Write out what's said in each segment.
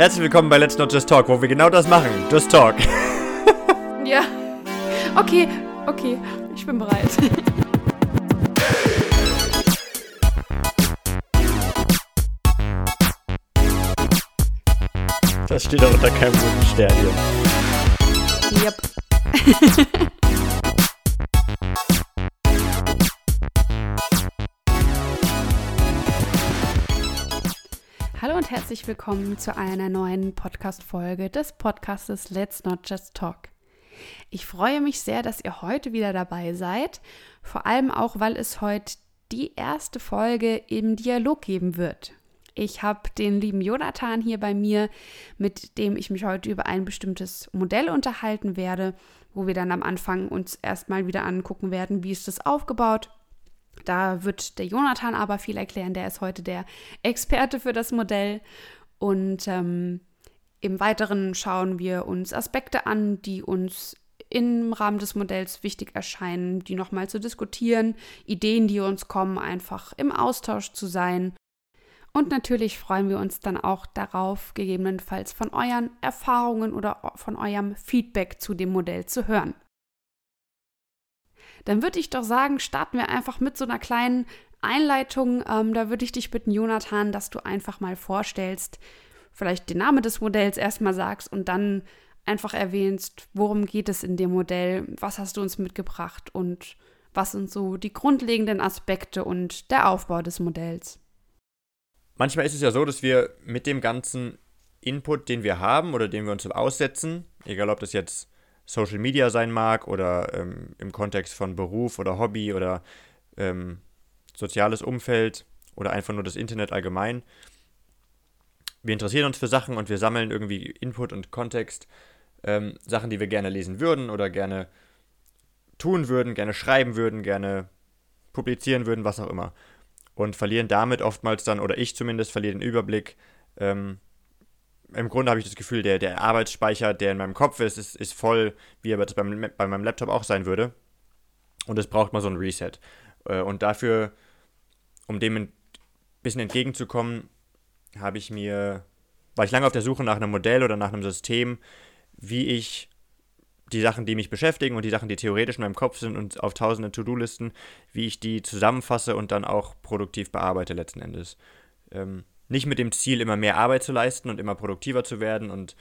Herzlich willkommen bei Let's Not Just Talk, wo wir genau das machen. Just Talk. Ja. Okay, okay. Ich bin bereit. Das steht auch unter keinem guten Stern hier. Yep. herzlich willkommen zu einer neuen Podcast-Folge des Podcastes Let's Not Just Talk. Ich freue mich sehr, dass ihr heute wieder dabei seid, vor allem auch, weil es heute die erste Folge im Dialog geben wird. Ich habe den lieben Jonathan hier bei mir, mit dem ich mich heute über ein bestimmtes Modell unterhalten werde, wo wir dann am Anfang uns erstmal wieder angucken werden, wie ist das aufgebaut. Da wird der Jonathan aber viel erklären, der ist heute der Experte für das Modell. Und ähm, im Weiteren schauen wir uns Aspekte an, die uns im Rahmen des Modells wichtig erscheinen, die nochmal zu diskutieren, Ideen, die uns kommen, einfach im Austausch zu sein und natürlich freuen wir uns dann auch darauf, gegebenenfalls von euren Erfahrungen oder von eurem Feedback zu dem Modell zu hören. Dann würde ich doch sagen, starten wir einfach mit so einer kleinen Einleitung. Ähm, da würde ich dich bitten, Jonathan, dass du einfach mal vorstellst, vielleicht den Namen des Modells erstmal sagst und dann einfach erwähnst, worum geht es in dem Modell, was hast du uns mitgebracht und was sind so die grundlegenden Aspekte und der Aufbau des Modells. Manchmal ist es ja so, dass wir mit dem ganzen Input, den wir haben oder den wir uns aussetzen, egal ob das jetzt Social Media sein mag oder ähm, im Kontext von Beruf oder Hobby oder ähm, soziales Umfeld oder einfach nur das Internet allgemein. Wir interessieren uns für Sachen und wir sammeln irgendwie Input und Kontext, ähm, Sachen, die wir gerne lesen würden oder gerne tun würden, gerne schreiben würden, gerne publizieren würden, was auch immer und verlieren damit oftmals dann, oder ich zumindest, verliere den Überblick. Ähm, Im Grunde habe ich das Gefühl, der, der Arbeitsspeicher, der in meinem Kopf ist, ist, ist voll, wie er das beim, bei meinem Laptop auch sein würde. Und es braucht mal so ein Reset. Äh, und dafür, um dem ein bisschen entgegenzukommen, habe ich mir, war ich lange auf der Suche nach einem Modell oder nach einem System, wie ich die Sachen, die mich beschäftigen und die Sachen, die theoretisch in meinem Kopf sind und auf tausende To-Do-Listen, wie ich die zusammenfasse und dann auch produktiv bearbeite letzten Endes. Ähm, nicht mit dem Ziel, immer mehr Arbeit zu leisten und immer produktiver zu werden und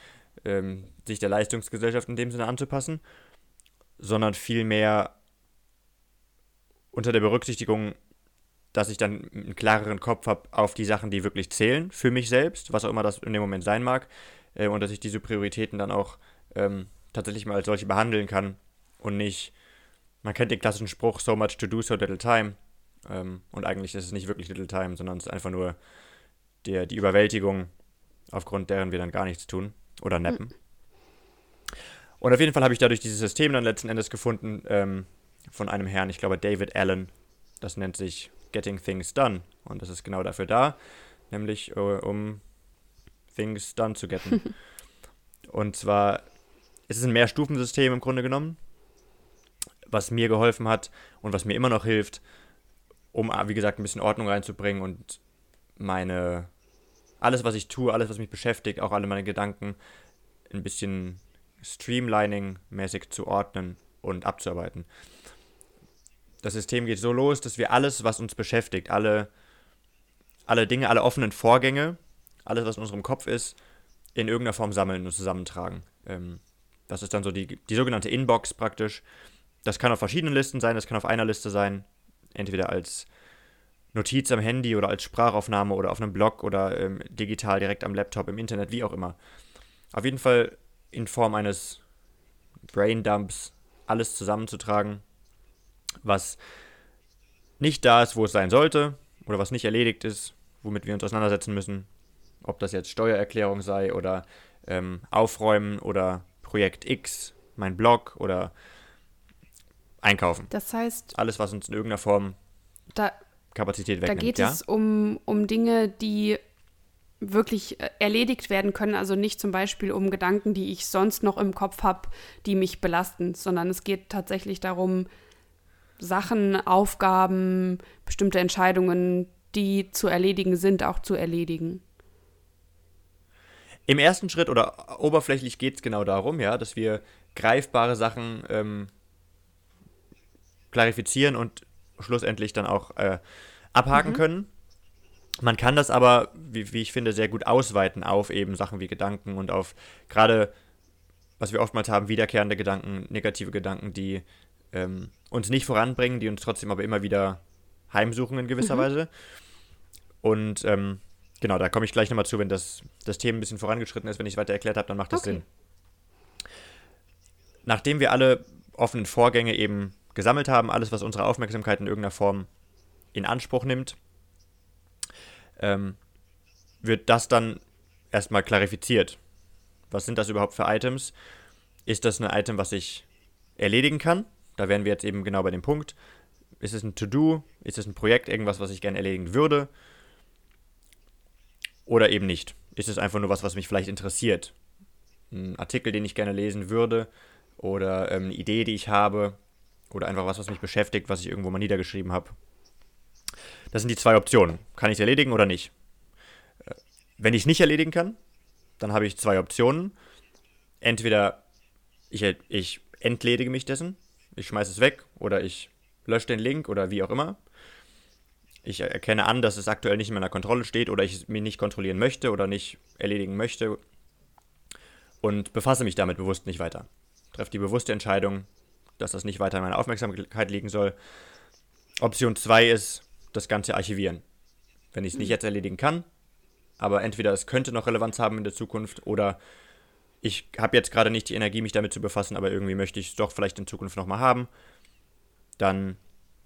ähm, sich der Leistungsgesellschaft in dem Sinne anzupassen, sondern vielmehr unter der Berücksichtigung, dass ich dann einen klareren Kopf habe auf die Sachen, die wirklich zählen für mich selbst, was auch immer das in dem Moment sein mag, äh, und dass ich diese Prioritäten dann auch ähm, tatsächlich mal als solche behandeln kann und nicht, man kennt den klassischen Spruch, so much to do, so little time. Ähm, und eigentlich ist es nicht wirklich little time, sondern es ist einfach nur der, die Überwältigung, aufgrund deren wir dann gar nichts tun oder nappen. Mhm. Und auf jeden Fall habe ich dadurch dieses System dann letzten Endes gefunden ähm, von einem Herrn, ich glaube David Allen. Das nennt sich Getting Things Done. Und das ist genau dafür da, nämlich uh, um Things Done zu getten. und zwar es ist ein Mehrstufensystem im Grunde genommen, was mir geholfen hat und was mir immer noch hilft, um, wie gesagt, ein bisschen Ordnung reinzubringen und meine, alles, was ich tue, alles, was mich beschäftigt, auch alle meine Gedanken, ein bisschen Streamlining-mäßig zu ordnen und abzuarbeiten. Das System geht so los, dass wir alles, was uns beschäftigt, alle, alle Dinge, alle offenen Vorgänge, alles, was in unserem Kopf ist, in irgendeiner Form sammeln und zusammentragen. Ähm, das ist dann so die, die sogenannte Inbox praktisch. Das kann auf verschiedenen Listen sein, das kann auf einer Liste sein. Entweder als Notiz am Handy oder als Sprachaufnahme oder auf einem Blog oder ähm, digital direkt am Laptop, im Internet, wie auch immer. Auf jeden Fall in Form eines Braindumps alles zusammenzutragen, was nicht da ist, wo es sein sollte oder was nicht erledigt ist, womit wir uns auseinandersetzen müssen. Ob das jetzt Steuererklärung sei oder ähm, Aufräumen oder Projekt X, mein Blog oder einkaufen. Das heißt. Alles, was uns in irgendeiner Form da, Kapazität wegnimmt. Da geht ja? es um, um Dinge, die wirklich äh, erledigt werden können. Also nicht zum Beispiel um Gedanken, die ich sonst noch im Kopf habe, die mich belasten, sondern es geht tatsächlich darum, Sachen, Aufgaben, bestimmte Entscheidungen, die zu erledigen sind, auch zu erledigen. Im ersten Schritt oder oberflächlich geht es genau darum, ja, dass wir greifbare Sachen ähm, klarifizieren und schlussendlich dann auch äh, abhaken mhm. können. Man kann das aber, wie, wie, ich finde, sehr gut ausweiten auf eben Sachen wie Gedanken und auf gerade, was wir oftmals haben, wiederkehrende Gedanken, negative Gedanken, die ähm, uns nicht voranbringen, die uns trotzdem aber immer wieder heimsuchen in gewisser mhm. Weise. Und ähm, genau, da komme ich gleich nochmal zu, wenn das, das Thema ein bisschen vorangeschritten ist. Wenn ich es weiter erklärt habe, dann macht das okay. Sinn. Nachdem wir alle offenen Vorgänge eben gesammelt haben, alles, was unsere Aufmerksamkeit in irgendeiner Form in Anspruch nimmt, ähm, wird das dann erstmal klarifiziert. Was sind das überhaupt für Items? Ist das ein Item, was ich erledigen kann? Da wären wir jetzt eben genau bei dem Punkt. Ist es ein To-Do? Ist es ein Projekt, irgendwas, was ich gerne erledigen würde? Oder eben nicht? Ist es einfach nur was, was mich vielleicht interessiert? Ein Artikel, den ich gerne lesen würde? Oder ähm, eine Idee, die ich habe? Oder einfach was, was mich beschäftigt, was ich irgendwo mal niedergeschrieben habe? Das sind die zwei Optionen. Kann ich es erledigen oder nicht? Äh, wenn ich es nicht erledigen kann, dann habe ich zwei Optionen. Entweder ich, ich entledige mich dessen, ich schmeiße es weg oder ich lösche den Link oder wie auch immer. Ich erkenne an, dass es aktuell nicht in meiner Kontrolle steht oder ich es mir nicht kontrollieren möchte oder nicht erledigen möchte und befasse mich damit bewusst nicht weiter. Treffe die bewusste Entscheidung, dass das nicht weiter in meiner Aufmerksamkeit liegen soll. Option 2 ist, das Ganze archivieren. Wenn ich es nicht hm. jetzt erledigen kann, aber entweder es könnte noch Relevanz haben in der Zukunft oder ich habe jetzt gerade nicht die Energie, mich damit zu befassen, aber irgendwie möchte ich es doch vielleicht in Zukunft nochmal haben, dann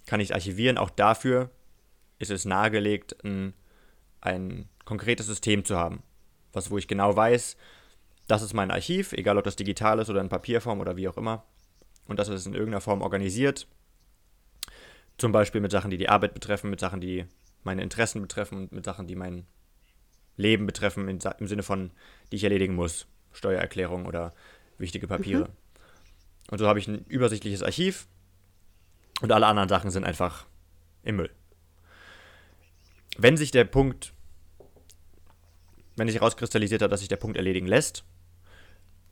kann ich es archivieren. Auch dafür ist es nahegelegt, ein, ein konkretes System zu haben. Was, wo ich genau weiß, das ist mein Archiv, egal ob das digital ist oder in Papierform oder wie auch immer. Und das ist in irgendeiner Form organisiert. Zum Beispiel mit Sachen, die die Arbeit betreffen, mit Sachen, die meine Interessen betreffen und mit Sachen, die mein Leben betreffen, im Sinne von, die ich erledigen muss. Steuererklärung oder wichtige Papiere. Mhm. Und so habe ich ein übersichtliches Archiv und alle anderen Sachen sind einfach im Müll. Wenn sich der Punkt, wenn sich herauskristallisiert hat, dass sich der Punkt erledigen lässt,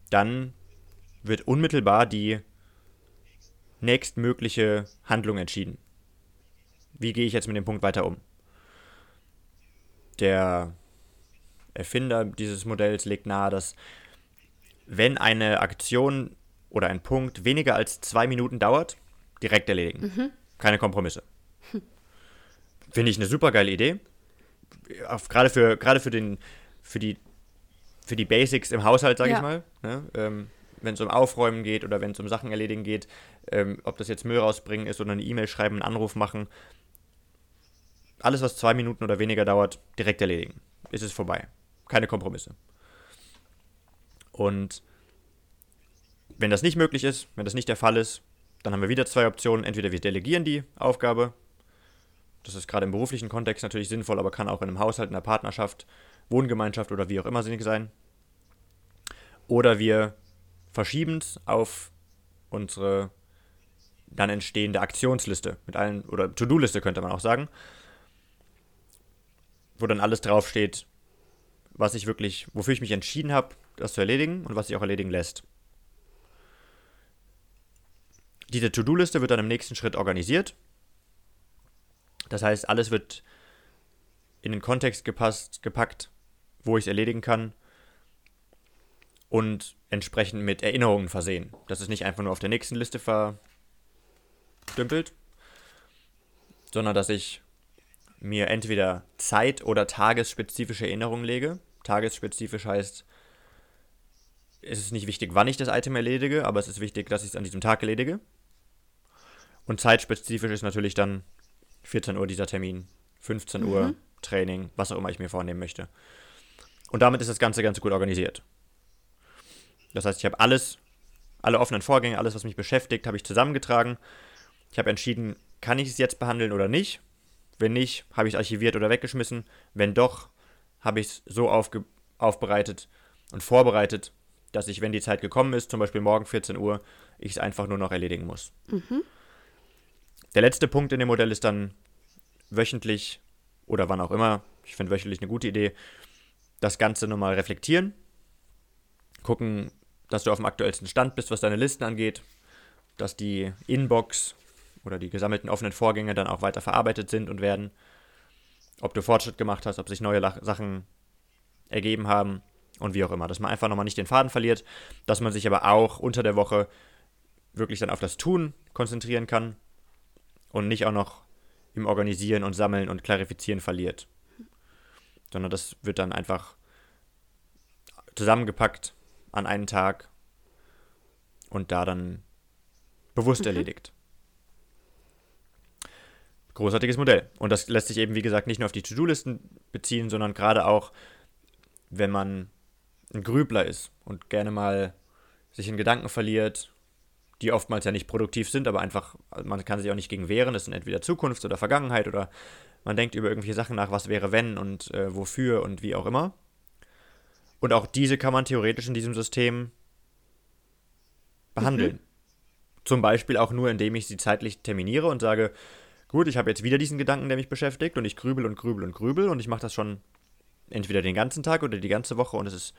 dann wird unmittelbar die nächstmögliche Handlung entschieden. Wie gehe ich jetzt mit dem Punkt weiter um? Der Erfinder dieses Modells legt nahe, dass wenn eine Aktion oder ein Punkt weniger als zwei Minuten dauert, direkt erledigen. Mhm. Keine Kompromisse. Finde ich eine super geile Idee. Gerade für, gerade für, den, für, die, für die Basics im Haushalt, sage ja. ich mal. Ne? Ähm, wenn es um Aufräumen geht oder wenn es um Sachen erledigen geht, ähm, ob das jetzt Müll rausbringen ist oder eine E-Mail schreiben, einen Anruf machen. Alles, was zwei Minuten oder weniger dauert, direkt erledigen. Ist es vorbei. Keine Kompromisse. Und wenn das nicht möglich ist, wenn das nicht der Fall ist, dann haben wir wieder zwei Optionen. Entweder wir delegieren die Aufgabe. Das ist gerade im beruflichen Kontext natürlich sinnvoll, aber kann auch in einem Haushalt, in einer Partnerschaft, Wohngemeinschaft oder wie auch immer sinnig sein. Oder wir verschieben es auf unsere dann entstehende Aktionsliste mit allen, oder To-Do-Liste könnte man auch sagen, wo dann alles draufsteht, was ich wirklich, wofür ich mich entschieden habe, das zu erledigen und was sich auch erledigen lässt. Diese To-Do-Liste wird dann im nächsten Schritt organisiert. Das heißt, alles wird in den Kontext gepasst, gepackt, wo ich es erledigen kann und entsprechend mit Erinnerungen versehen. Das ist nicht einfach nur auf der nächsten Liste verdümpelt, sondern dass ich mir entweder zeit- oder tagesspezifische Erinnerungen lege. Tagesspezifisch heißt, es ist nicht wichtig, wann ich das Item erledige, aber es ist wichtig, dass ich es an diesem Tag erledige. Und zeitspezifisch ist natürlich dann 14 Uhr dieser Termin, 15 mhm. Uhr Training, was auch immer ich mir vornehmen möchte. Und damit ist das Ganze ganz gut organisiert. Das heißt, ich habe alles, alle offenen Vorgänge, alles, was mich beschäftigt, habe ich zusammengetragen. Ich habe entschieden, kann ich es jetzt behandeln oder nicht. Wenn nicht, habe ich es archiviert oder weggeschmissen. Wenn doch, habe ich es so aufbereitet und vorbereitet, dass ich, wenn die Zeit gekommen ist, zum Beispiel morgen 14 Uhr, ich es einfach nur noch erledigen muss. Mhm. Der letzte Punkt in dem Modell ist dann wöchentlich oder wann auch immer, ich finde wöchentlich eine gute Idee, das Ganze nochmal reflektieren. gucken, dass du auf dem aktuellsten Stand bist, was deine Listen angeht, dass die Inbox oder die gesammelten offenen Vorgänge dann auch weiter verarbeitet sind und werden, ob du Fortschritt gemacht hast, ob sich neue Sachen ergeben haben und wie auch immer, dass man einfach nochmal nicht den Faden verliert, dass man sich aber auch unter der Woche wirklich dann auf das Tun konzentrieren kann und nicht auch noch im Organisieren und Sammeln und Klarifizieren verliert. Sondern das wird dann einfach zusammengepackt an einen Tag und da dann bewusst mhm. erledigt. Großartiges Modell. Und das lässt sich eben, wie gesagt, nicht nur auf die To-Do-Listen beziehen, sondern gerade auch, wenn man ein Grübler ist und gerne mal sich in Gedanken verliert, die oftmals ja nicht produktiv sind, aber einfach, man kann sich auch nicht gegen wehren. Das sind entweder Zukunft oder Vergangenheit oder man denkt über irgendwelche Sachen nach, was wäre wenn und äh, wofür und wie auch immer. Und auch diese kann man theoretisch in diesem System behandeln. Mhm. Zum Beispiel auch nur, indem ich sie zeitlich terminiere und sage, gut, ich habe jetzt wieder diesen Gedanken, der mich beschäftigt und ich grübel und grübel und grübel und ich mache das schon entweder den ganzen Tag oder die ganze Woche und es ist,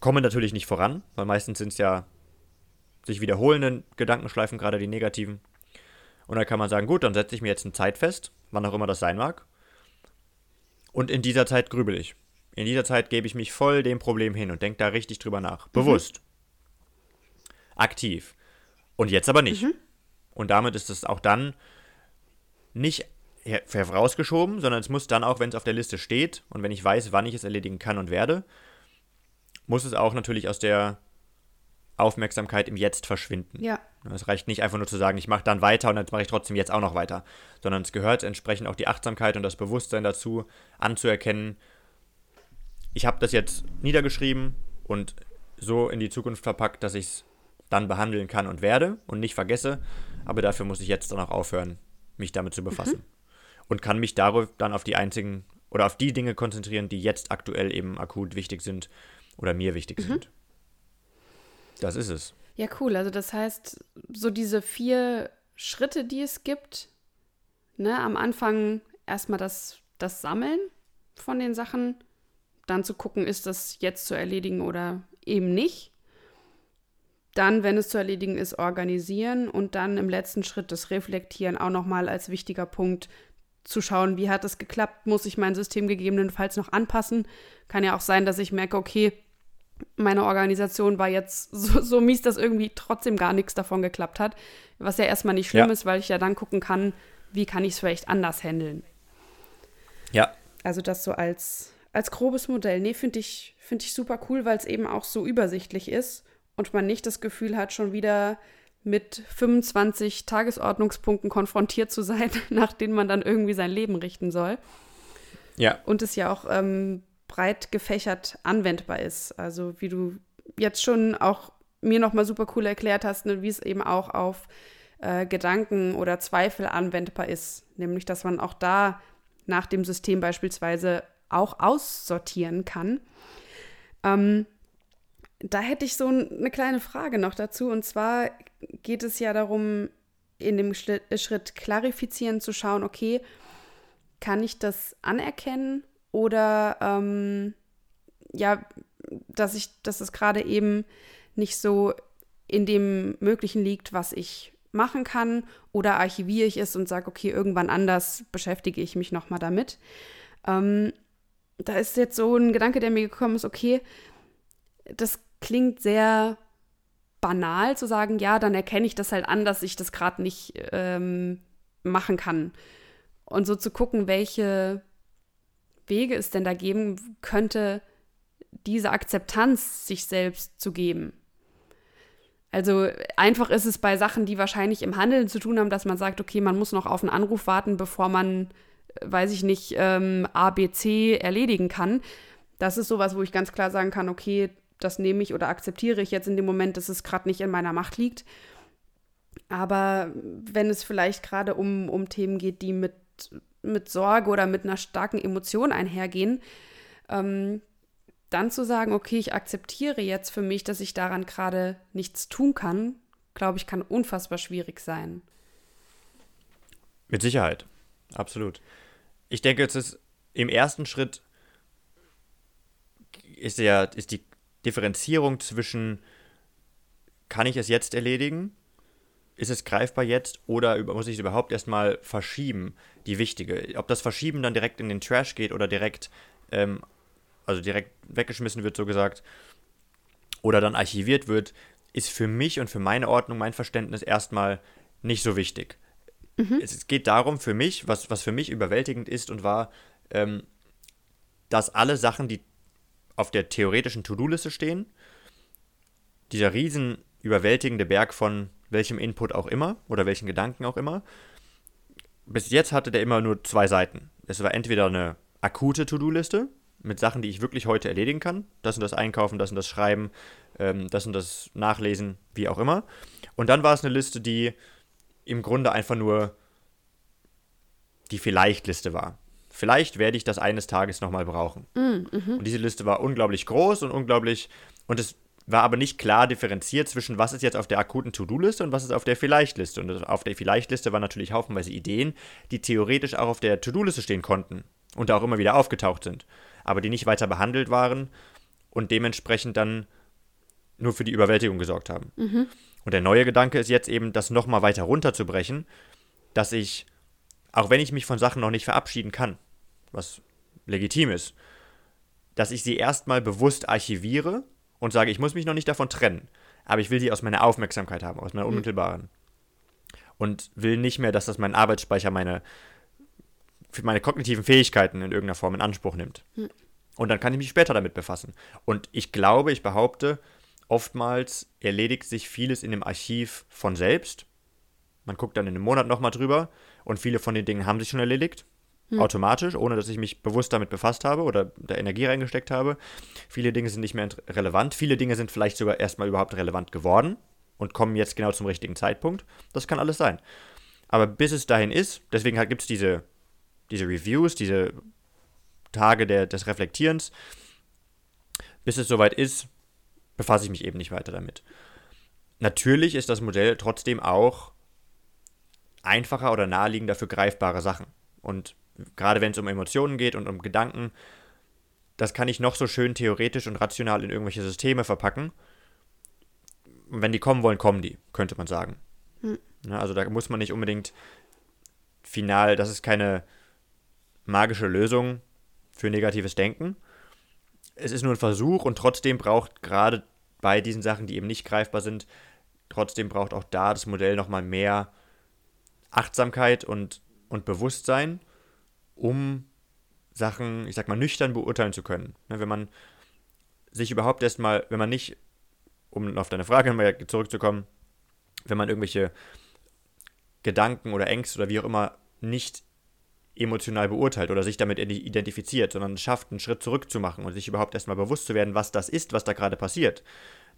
komme natürlich nicht voran, weil meistens sind es ja sich wiederholende Gedankenschleifen, gerade die negativen. Und dann kann man sagen, gut, dann setze ich mir jetzt eine Zeit fest, wann auch immer das sein mag. Und in dieser Zeit grübel ich. In dieser Zeit gebe ich mich voll dem Problem hin und denke da richtig drüber nach. Mhm. Bewusst. Aktiv. Und jetzt aber nicht. Mhm. Und damit ist es auch dann nicht vorausgeschoben, sondern es muss dann auch, wenn es auf der Liste steht und wenn ich weiß, wann ich es erledigen kann und werde, muss es auch natürlich aus der Aufmerksamkeit im Jetzt verschwinden. Ja. Es reicht nicht einfach nur zu sagen, ich mache dann weiter und dann mache ich trotzdem jetzt auch noch weiter, sondern es gehört entsprechend auch die Achtsamkeit und das Bewusstsein dazu, anzuerkennen, ich habe das jetzt niedergeschrieben und so in die Zukunft verpackt, dass ich es dann behandeln kann und werde und nicht vergesse, aber dafür muss ich jetzt dann auch aufhören, mich damit zu befassen. Mhm. Und kann mich darüber dann auf die einzigen oder auf die Dinge konzentrieren, die jetzt aktuell eben akut wichtig sind oder mir wichtig mhm. sind. Das ist es. Ja, cool. Also das heißt, so diese vier Schritte, die es gibt, ne, am Anfang erstmal das, das Sammeln von den Sachen, dann zu gucken, ist das jetzt zu erledigen oder eben nicht. Dann, wenn es zu erledigen ist, organisieren und dann im letzten Schritt das Reflektieren auch nochmal als wichtiger Punkt zu schauen, wie hat es geklappt, muss ich mein System gegebenenfalls noch anpassen. Kann ja auch sein, dass ich merke, okay, meine Organisation war jetzt so, so, mies, dass irgendwie trotzdem gar nichts davon geklappt hat. Was ja erstmal nicht schlimm ja. ist, weil ich ja dann gucken kann, wie kann ich es vielleicht anders handeln. Ja. Also das so als, als grobes Modell. Nee, finde ich, find ich super cool, weil es eben auch so übersichtlich ist und man nicht das Gefühl hat, schon wieder mit 25 Tagesordnungspunkten konfrontiert zu sein, nach denen man dann irgendwie sein Leben richten soll. Ja. Und es ja auch ähm, breit gefächert anwendbar ist. Also wie du jetzt schon auch mir nochmal super cool erklärt hast, ne, wie es eben auch auf äh, Gedanken oder Zweifel anwendbar ist. Nämlich, dass man auch da nach dem System beispielsweise auch aussortieren kann. Ähm, da hätte ich so eine kleine Frage noch dazu. Und zwar geht es ja darum, in dem Schritt klarifizieren zu schauen, okay, kann ich das anerkennen oder ähm, ja, dass ich, dass es gerade eben nicht so in dem Möglichen liegt, was ich machen kann, oder archiviere ich es und sage, okay, irgendwann anders beschäftige ich mich nochmal damit. Ähm, da ist jetzt so ein Gedanke, der mir gekommen ist, okay, das klingt sehr banal zu sagen, ja, dann erkenne ich das halt an, dass ich das gerade nicht ähm, machen kann. Und so zu gucken, welche Wege es denn da geben könnte, diese Akzeptanz sich selbst zu geben. Also einfach ist es bei Sachen, die wahrscheinlich im Handeln zu tun haben, dass man sagt, okay, man muss noch auf einen Anruf warten, bevor man, äh, weiß ich nicht, ähm, A, B, C erledigen kann. Das ist sowas, wo ich ganz klar sagen kann, okay, das nehme ich oder akzeptiere ich jetzt in dem Moment, dass es gerade nicht in meiner Macht liegt. Aber wenn es vielleicht gerade um, um Themen geht, die mit mit Sorge oder mit einer starken Emotion einhergehen, ähm, dann zu sagen, okay, ich akzeptiere jetzt für mich, dass ich daran gerade nichts tun kann, glaube ich, kann unfassbar schwierig sein. Mit Sicherheit, absolut. Ich denke, es ist im ersten Schritt ist ja ist die Differenzierung zwischen, kann ich es jetzt erledigen? Ist es greifbar jetzt oder muss ich es überhaupt erstmal verschieben? Die wichtige. Ob das Verschieben dann direkt in den Trash geht oder direkt, ähm, also direkt weggeschmissen wird, so gesagt, oder dann archiviert wird, ist für mich und für meine Ordnung, mein Verständnis erstmal nicht so wichtig. Mhm. Es geht darum, für mich, was, was für mich überwältigend ist und war, ähm, dass alle Sachen, die auf der theoretischen To-Do-Liste stehen, dieser riesen überwältigende Berg von welchem Input auch immer oder welchen Gedanken auch immer, bis jetzt hatte der immer nur zwei Seiten. Es war entweder eine akute To-Do-Liste mit Sachen, die ich wirklich heute erledigen kann, das und das Einkaufen, das und das Schreiben, ähm, das und das Nachlesen, wie auch immer. Und dann war es eine Liste, die im Grunde einfach nur die Vielleicht-Liste war. Vielleicht werde ich das eines Tages nochmal brauchen. Mm, mhm. Und diese Liste war unglaublich groß und unglaublich. Und es war aber nicht klar differenziert zwischen, was ist jetzt auf der akuten To-Do-Liste und was ist auf der Vielleicht-Liste. Und auf der Vielleicht-Liste waren natürlich haufenweise Ideen, die theoretisch auch auf der To-Do-Liste stehen konnten und da auch immer wieder aufgetaucht sind, aber die nicht weiter behandelt waren und dementsprechend dann nur für die Überwältigung gesorgt haben. Mhm. Und der neue Gedanke ist jetzt eben, das nochmal weiter runterzubrechen, dass ich, auch wenn ich mich von Sachen noch nicht verabschieden kann, was legitim ist, dass ich sie erstmal bewusst archiviere und sage, ich muss mich noch nicht davon trennen, aber ich will sie aus meiner Aufmerksamkeit haben, aus meiner mhm. unmittelbaren. Und will nicht mehr, dass das mein Arbeitsspeicher meine, meine kognitiven Fähigkeiten in irgendeiner Form in Anspruch nimmt. Mhm. Und dann kann ich mich später damit befassen. Und ich glaube, ich behaupte, oftmals erledigt sich vieles in dem Archiv von selbst. Man guckt dann in einem Monat nochmal drüber und viele von den Dingen haben sich schon erledigt. Hm. Automatisch, ohne dass ich mich bewusst damit befasst habe oder da Energie reingesteckt habe. Viele Dinge sind nicht mehr relevant. Viele Dinge sind vielleicht sogar erstmal überhaupt relevant geworden und kommen jetzt genau zum richtigen Zeitpunkt. Das kann alles sein. Aber bis es dahin ist, deswegen halt gibt es diese, diese Reviews, diese Tage der, des Reflektierens, bis es soweit ist, befasse ich mich eben nicht weiter damit. Natürlich ist das Modell trotzdem auch einfacher oder naheliegender für greifbare Sachen. Und gerade wenn es um Emotionen geht und um Gedanken, das kann ich noch so schön theoretisch und rational in irgendwelche Systeme verpacken. Und wenn die kommen wollen, kommen die, könnte man sagen. Hm. Ja, also da muss man nicht unbedingt final, das ist keine magische Lösung für negatives Denken. Es ist nur ein Versuch und trotzdem braucht gerade bei diesen Sachen, die eben nicht greifbar sind, trotzdem braucht auch da das Modell nochmal mehr Achtsamkeit und, und Bewusstsein, um Sachen, ich sag mal, nüchtern beurteilen zu können. Ne, wenn man sich überhaupt erstmal, wenn man nicht, um auf deine Frage mal zurückzukommen, wenn man irgendwelche Gedanken oder Ängste oder wie auch immer nicht emotional beurteilt oder sich damit identifiziert, sondern schafft, einen Schritt zurück zu machen und sich überhaupt erstmal bewusst zu werden, was das ist, was da gerade passiert.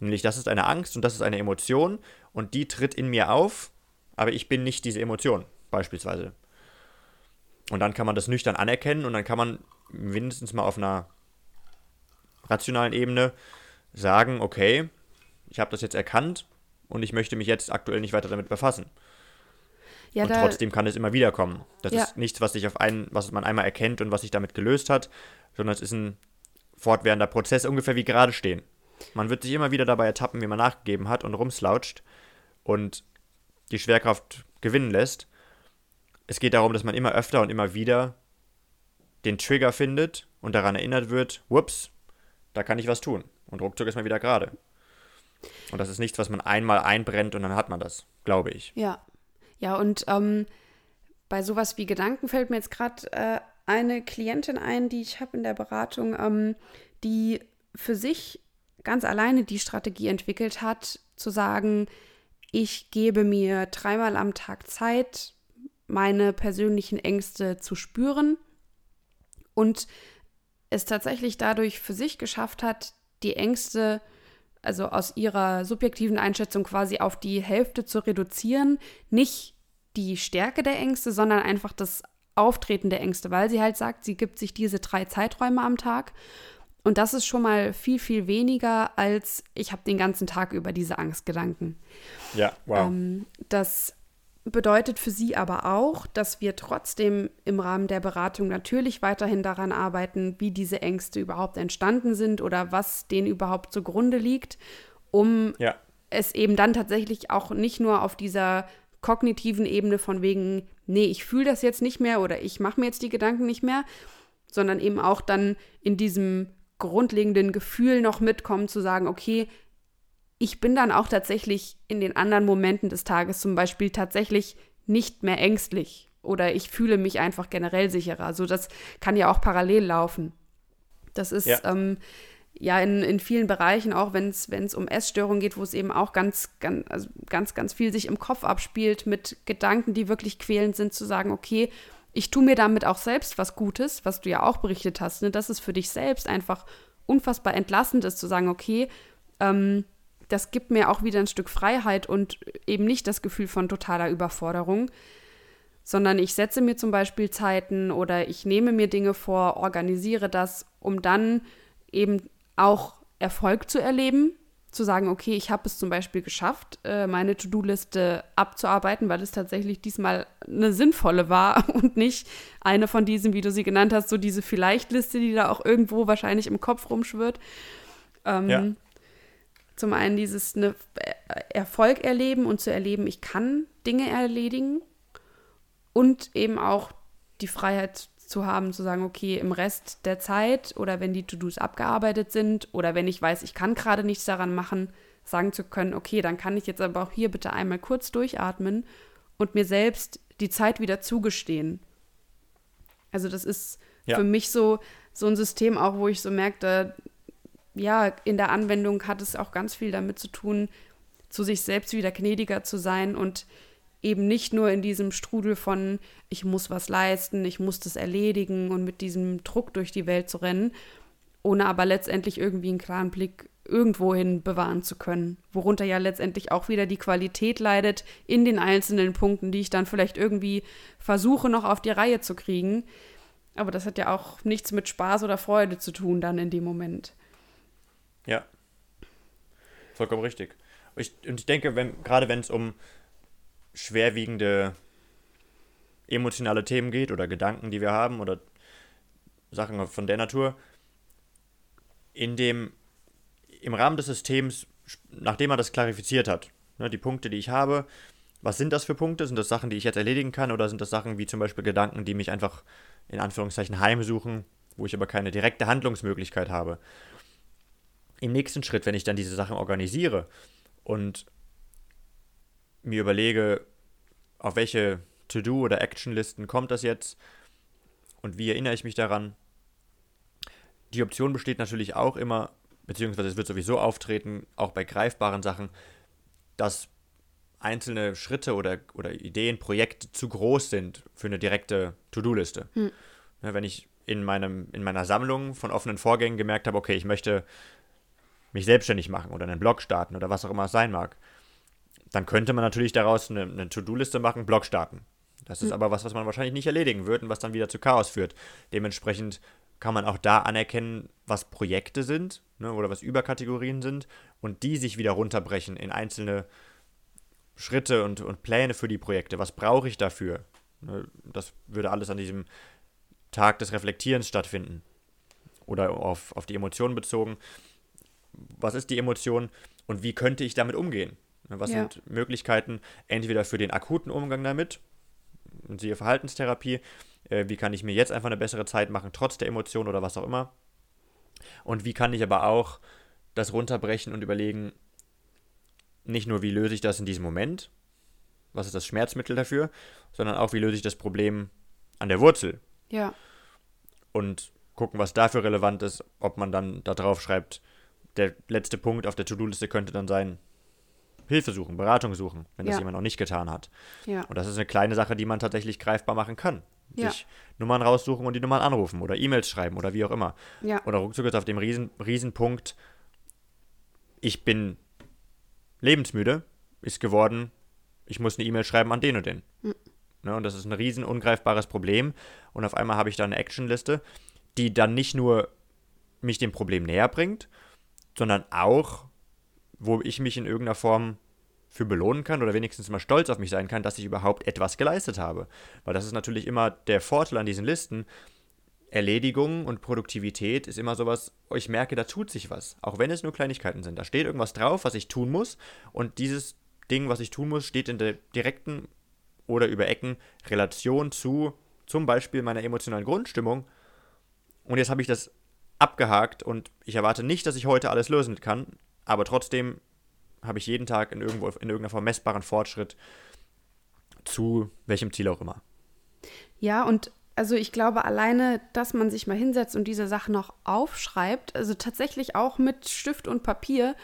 Nämlich, das ist eine Angst und das ist eine Emotion und die tritt in mir auf, aber ich bin nicht diese Emotion, beispielsweise. Und dann kann man das nüchtern anerkennen und dann kann man mindestens mal auf einer rationalen Ebene sagen, okay, ich habe das jetzt erkannt und ich möchte mich jetzt aktuell nicht weiter damit befassen. Ja, und trotzdem kann es immer wieder kommen. Das ja. ist nichts, was sich auf einen, was man einmal erkennt und was sich damit gelöst hat, sondern es ist ein fortwährender Prozess, ungefähr wie gerade stehen. Man wird sich immer wieder dabei ertappen, wie man nachgegeben hat und rumslautscht und die Schwerkraft gewinnen lässt. Es geht darum, dass man immer öfter und immer wieder den Trigger findet und daran erinnert wird, whoops, da kann ich was tun. Und ruckzuck ist man wieder gerade. Und das ist nichts, was man einmal einbrennt und dann hat man das, glaube ich. Ja, ja, und ähm, bei sowas wie Gedanken fällt mir jetzt gerade äh, eine Klientin ein, die ich habe in der Beratung, ähm, die für sich ganz alleine die Strategie entwickelt hat, zu sagen, ich gebe mir dreimal am Tag Zeit, meine persönlichen Ängste zu spüren und es tatsächlich dadurch für sich geschafft hat, die Ängste, also aus ihrer subjektiven Einschätzung quasi auf die Hälfte zu reduzieren, nicht die Stärke der Ängste, sondern einfach das Auftreten der Ängste, weil sie halt sagt, sie gibt sich diese drei Zeiträume am Tag. Und das ist schon mal viel, viel weniger, als ich habe den ganzen Tag über diese Angstgedanken. Ja, wow. Ähm, das bedeutet für sie aber auch, dass wir trotzdem im Rahmen der Beratung natürlich weiterhin daran arbeiten, wie diese Ängste überhaupt entstanden sind oder was denen überhaupt zugrunde liegt, um ja. es eben dann tatsächlich auch nicht nur auf dieser kognitiven Ebene von wegen, nee, ich fühle das jetzt nicht mehr oder ich mache mir jetzt die Gedanken nicht mehr, sondern eben auch dann in diesem grundlegenden Gefühl noch mitkommen, zu sagen, okay, ich bin dann auch tatsächlich in den anderen Momenten des Tages zum Beispiel tatsächlich nicht mehr ängstlich oder ich fühle mich einfach generell sicherer. Also das kann ja auch parallel laufen. Das ist ja, ähm, ja in, in vielen Bereichen, auch wenn es um Essstörungen geht, wo es eben auch ganz, ganz, also ganz, ganz viel sich im Kopf abspielt mit Gedanken, die wirklich quälend sind, zu sagen, okay, ich tue mir damit auch selbst was Gutes, was du ja auch berichtet hast, ne, dass es für dich selbst einfach unfassbar entlastend ist, zu sagen, okay, ähm, das gibt mir auch wieder ein Stück Freiheit und eben nicht das Gefühl von totaler Überforderung, sondern ich setze mir zum Beispiel Zeiten oder ich nehme mir Dinge vor, organisiere das, um dann eben auch Erfolg zu erleben, zu sagen, okay, ich habe es zum Beispiel geschafft, äh, meine To-Do-Liste abzuarbeiten, weil es tatsächlich diesmal eine sinnvolle war und nicht eine von diesen, wie du sie genannt hast, so diese Vielleicht-Liste, die da auch irgendwo wahrscheinlich im Kopf rumschwirrt. Ähm, ja. Zum einen dieses eine Erfolg erleben und zu erleben, ich kann Dinge erledigen und eben auch die Freiheit zu haben, zu sagen, okay, im Rest der Zeit oder wenn die To-Dos abgearbeitet sind oder wenn ich weiß, ich kann gerade nichts daran machen, sagen zu können, okay, dann kann ich jetzt aber auch hier bitte einmal kurz durchatmen und mir selbst die Zeit wieder zugestehen. Also das ist ja. für mich so, so ein System auch, wo ich so merke, ja, in der Anwendung hat es auch ganz viel damit zu tun, zu sich selbst wieder gnädiger zu sein und eben nicht nur in diesem Strudel von, ich muss was leisten, ich muss das erledigen und mit diesem Druck durch die Welt zu rennen, ohne aber letztendlich irgendwie einen klaren Blick irgendwohin bewahren zu können, worunter ja letztendlich auch wieder die Qualität leidet in den einzelnen Punkten, die ich dann vielleicht irgendwie versuche noch auf die Reihe zu kriegen. Aber das hat ja auch nichts mit Spaß oder Freude zu tun dann in dem Moment. Ja. Vollkommen richtig. Ich, und ich denke, wenn, gerade wenn es um schwerwiegende emotionale Themen geht oder Gedanken, die wir haben oder Sachen von der Natur, in dem, im Rahmen des Systems, nachdem man das klarifiziert hat, ne, die Punkte, die ich habe, was sind das für Punkte? Sind das Sachen, die ich jetzt erledigen kann oder sind das Sachen wie zum Beispiel Gedanken, die mich einfach in Anführungszeichen heimsuchen, wo ich aber keine direkte Handlungsmöglichkeit habe? Im nächsten Schritt, wenn ich dann diese Sachen organisiere und mir überlege, auf welche To-Do- oder Action-Listen kommt das jetzt und wie erinnere ich mich daran, die Option besteht natürlich auch immer, beziehungsweise es wird sowieso auftreten, auch bei greifbaren Sachen, dass einzelne Schritte oder, oder Ideen, Projekte zu groß sind für eine direkte To-Do-Liste. Hm. wenn ich in, meinem, in meiner Sammlung von offenen Vorgängen gemerkt habe, okay, ich möchte mich selbstständig machen oder einen Blog starten oder was auch immer es sein mag. Dann könnte man natürlich daraus eine, eine To-Do-Liste machen, Blog starten. Das ist mhm. aber was, was man wahrscheinlich nicht erledigen wird und was dann wieder zu Chaos führt. Dementsprechend kann man auch da anerkennen, was Projekte sind ne, oder was Überkategorien sind und die sich wieder runterbrechen in einzelne Schritte und, und Pläne für die Projekte. Was brauche ich dafür? Ne, das würde alles an diesem Tag des Reflektierens stattfinden oder auf, auf die Emotionen bezogen was ist die Emotion und wie könnte ich damit umgehen? Was ja. sind Möglichkeiten, entweder für den akuten Umgang damit, und siehe Verhaltenstherapie, äh, wie kann ich mir jetzt einfach eine bessere Zeit machen, trotz der Emotion oder was auch immer. Und wie kann ich aber auch das runterbrechen und überlegen, nicht nur, wie löse ich das in diesem Moment, was ist das Schmerzmittel dafür, sondern auch, wie löse ich das Problem an der Wurzel. Ja. Und gucken, was dafür relevant ist, ob man dann da drauf schreibt, der letzte Punkt auf der To-Do-Liste könnte dann sein, Hilfe suchen, Beratung suchen, wenn das jemand noch nicht getan hat. Ja. Und das ist eine kleine Sache, die man tatsächlich greifbar machen kann. Ja. Sich Nummern raussuchen und die Nummern anrufen oder E-Mails schreiben oder wie auch immer. Oder ruckzuck ist auf dem riesen, riesen Punkt, ich bin lebensmüde, ist geworden, ich muss eine E-Mail schreiben an den und den. Mhm. Ne, und das ist ein riesen ungreifbares Problem. Und auf einmal habe ich da eine Actionliste, die dann nicht nur mich dem Problem näher bringt, sondern auch, wo ich mich in irgendeiner Form für belohnen kann oder wenigstens mal stolz auf mich sein kann, dass ich überhaupt etwas geleistet habe. Weil das ist natürlich immer der Vorteil an diesen Listen. Erledigung und Produktivität ist immer sowas, ich merke, da tut sich was. Auch wenn es nur Kleinigkeiten sind. Da steht irgendwas drauf, was ich tun muss. Und dieses Ding, was ich tun muss, steht in der direkten oder über Ecken Relation zu zum Beispiel meiner emotionalen Grundstimmung. Und jetzt habe ich das abgehakt und ich erwarte nicht, dass ich heute alles lösen kann, aber trotzdem habe ich jeden Tag in, irgendwo, in irgendeiner Form messbaren Fortschritt zu welchem Ziel auch immer. Ja, und also ich glaube alleine, dass man sich mal hinsetzt und diese Sachen noch aufschreibt, also tatsächlich auch mit Stift und Papier.